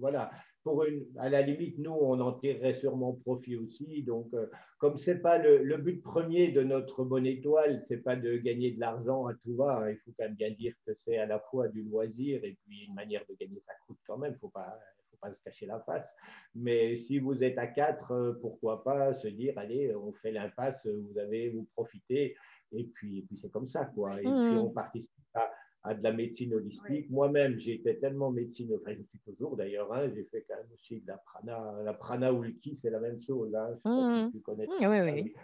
voilà pour une, à la limite, nous, on en tirerait sûrement profit aussi. Donc, euh, comme ce n'est pas le, but premier de notre bonne étoile, ce n'est pas de gagner de l'argent à tout va. Hein. Il faut quand même bien dire que c'est à la fois du loisir et puis une manière de gagner sa croûte quand même. Il ne faut pas, faut pas se cacher la face. Mais si vous êtes à quatre, euh, pourquoi pas se dire, allez, on fait l'impasse, vous avez, vous profitez. Et puis, puis c'est comme ça, quoi. Et puis, mmh. on participe à à de la médecine holistique. Moi-même, j'étais tellement médecine, enfin, je suis toujours d'ailleurs, hein, j'ai fait quand même aussi de la prana. La prana ou le ki, c'est la même chose. Hein, mmh. tu connais mmh, oui, oui.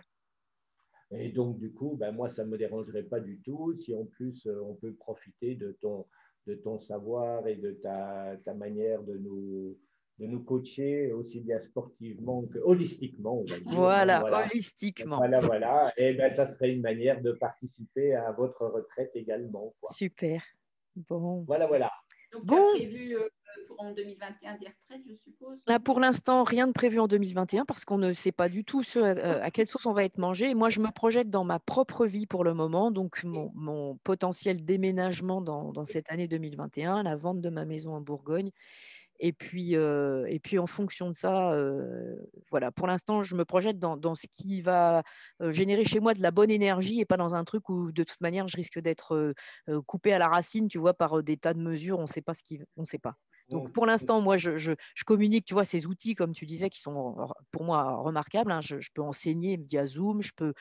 Et donc, du coup, ben, moi, ça ne me dérangerait pas du tout si en plus, euh, on peut profiter de ton, de ton savoir et de ta, ta manière de nous, de nous coacher aussi bien sportivement que holistiquement. Voilà, holistiquement. Voilà, voilà. Et ben, ça serait une manière de participer à votre retraite également. Super. Bon. Voilà, voilà. Donc, bon. prévu euh, pour en 2021 des retraites, je suppose? Là, pour l'instant, rien de prévu en 2021 parce qu'on ne sait pas du tout ce, euh, à quelle sauce on va être mangé. moi, je me projette dans ma propre vie pour le moment. Donc, mon, mon potentiel déménagement dans, dans, cette année 2021, la vente de ma maison en Bourgogne et puis, en fonction de ça, voilà, pour l'instant, je me projette dans, dans, ce qui va générer chez moi de la bonne énergie et pas dans un truc où de toute manière je risque d'être coupé à la racine, tu vois, par des tas de mesures, on ne sait pas ce qui, on sait pas. Donc pour l'instant, moi, je, je, communique, tu vois, ces outils, comme tu disais, qui sont pour moi remarquables. Hein. Je, peux enseigner via Zoom, je peux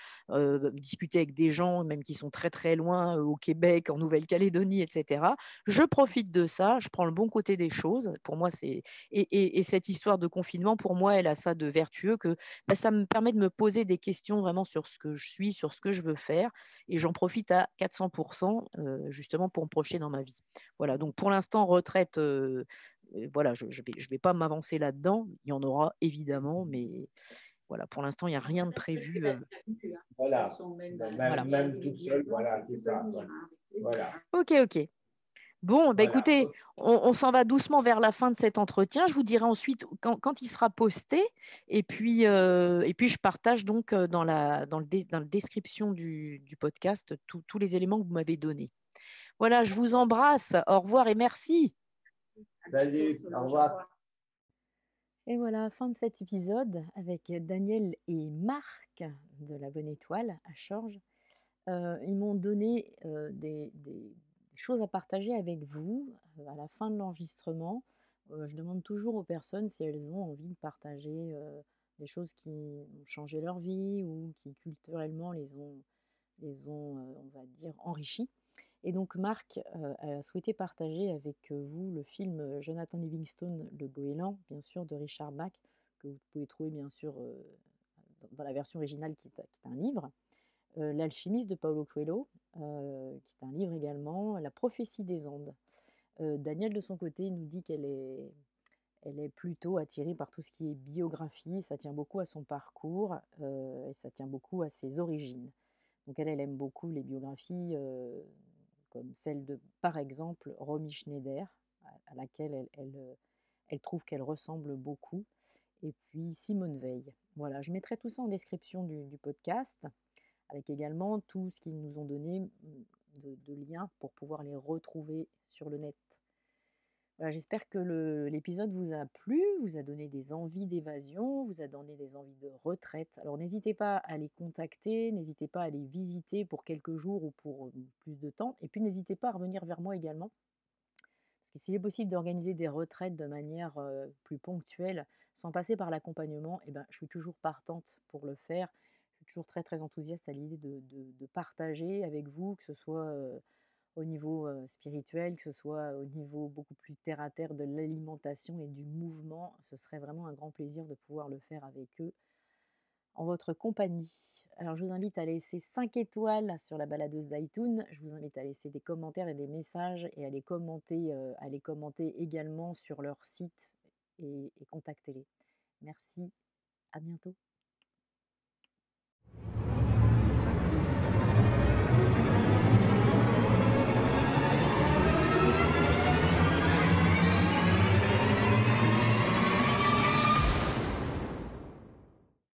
discuter avec des gens, même qui sont très très loin, au Québec, en Nouvelle-Calédonie, etc. Je profite de ça, je prends le bon côté des choses. Pour moi, c'est et, et, cette histoire de confinement, pour moi, elle a ça de vertueux que bah, ça me permet de me poser des questions vraiment sur ce que je suis, sur ce que je veux faire, et j'en profite à 400% justement pour me projeter dans ma vie. Voilà. Donc pour l'instant, retraite voilà, je ne je vais, je vais, pas m'avancer là-dedans. Il y en aura évidemment, mais voilà, pour l'instant, il n'y a rien de prévu. Euh. Voilà, même, même tout seul, voilà, c'est ça. Voilà. Ok, ok. Bon, bah, écoutez, on, s'en va doucement vers la fin de cet entretien. Je vous dirai ensuite quand, quand il sera posté. Et puis, euh, et puis, je partage donc euh, dans la, dans le, dans la description du, du podcast tous les éléments que vous m'avez donnés. Voilà, je vous embrasse. Au revoir et merci. Salut, au revoir. Et voilà, fin de cet épisode avec Daniel et Marc de la Bonne Étoile à Chorges. Euh, ils m'ont donné euh, des, choses à partager avec vous euh, à la fin de l'enregistrement. je demande toujours aux personnes si elles ont envie de partager des choses qui ont changé leur vie ou qui culturellement les ont, les ont on va dire, enrichis. Et donc Marc euh, a souhaité partager avec euh, vous le film euh, Jonathan Livingstone, Le Goéland, bien sûr, de Richard Bach, que vous pouvez trouver bien sûr dans la version originale qui est, un livre. L'alchimiste de Paulo Coelho, qui est un livre également. La prophétie des Andes. Daniel, de son côté, nous dit qu'elle est, elle est plutôt attirée par tout ce qui est biographie. Ça tient beaucoup à son parcours et ça tient beaucoup à ses origines. Donc elle, elle aime beaucoup les biographies comme celle de, par exemple, Romy Schneider, à, laquelle elle, euh, elle, trouve qu'elle ressemble beaucoup, et puis Simone Veil. Voilà, je mettrai tout ça en description du, podcast, avec également tout ce qu'ils nous ont donné mm, de, de liens pour pouvoir les retrouver sur le net. J'espère que l'épisode vous a plu, vous a donné des envies d'évasion, vous a donné des envies de retraite. Alors n'hésitez pas à les contacter, n'hésitez pas à les visiter pour quelques jours ou pour plus de temps. Et puis n'hésitez pas à revenir vers moi également. Parce que s'il est possible d'organiser des retraites de manière plus ponctuelle, sans passer par l'accompagnement, eh ben, je suis toujours partante pour le faire. Je suis toujours très très enthousiaste à l'idée de, de, partager avec vous, que ce soit au niveau spirituel, que ce soit au niveau beaucoup plus terre à terre de l'alimentation et du mouvement. Ce serait vraiment un grand plaisir de pouvoir le faire avec eux en votre compagnie. Alors je vous invite à laisser 5 étoiles sur la baladeuse d'iTunes. Je vous invite à laisser des commentaires et des messages et à les commenter, également sur leur site et, et contactez-les. Merci, à bientôt.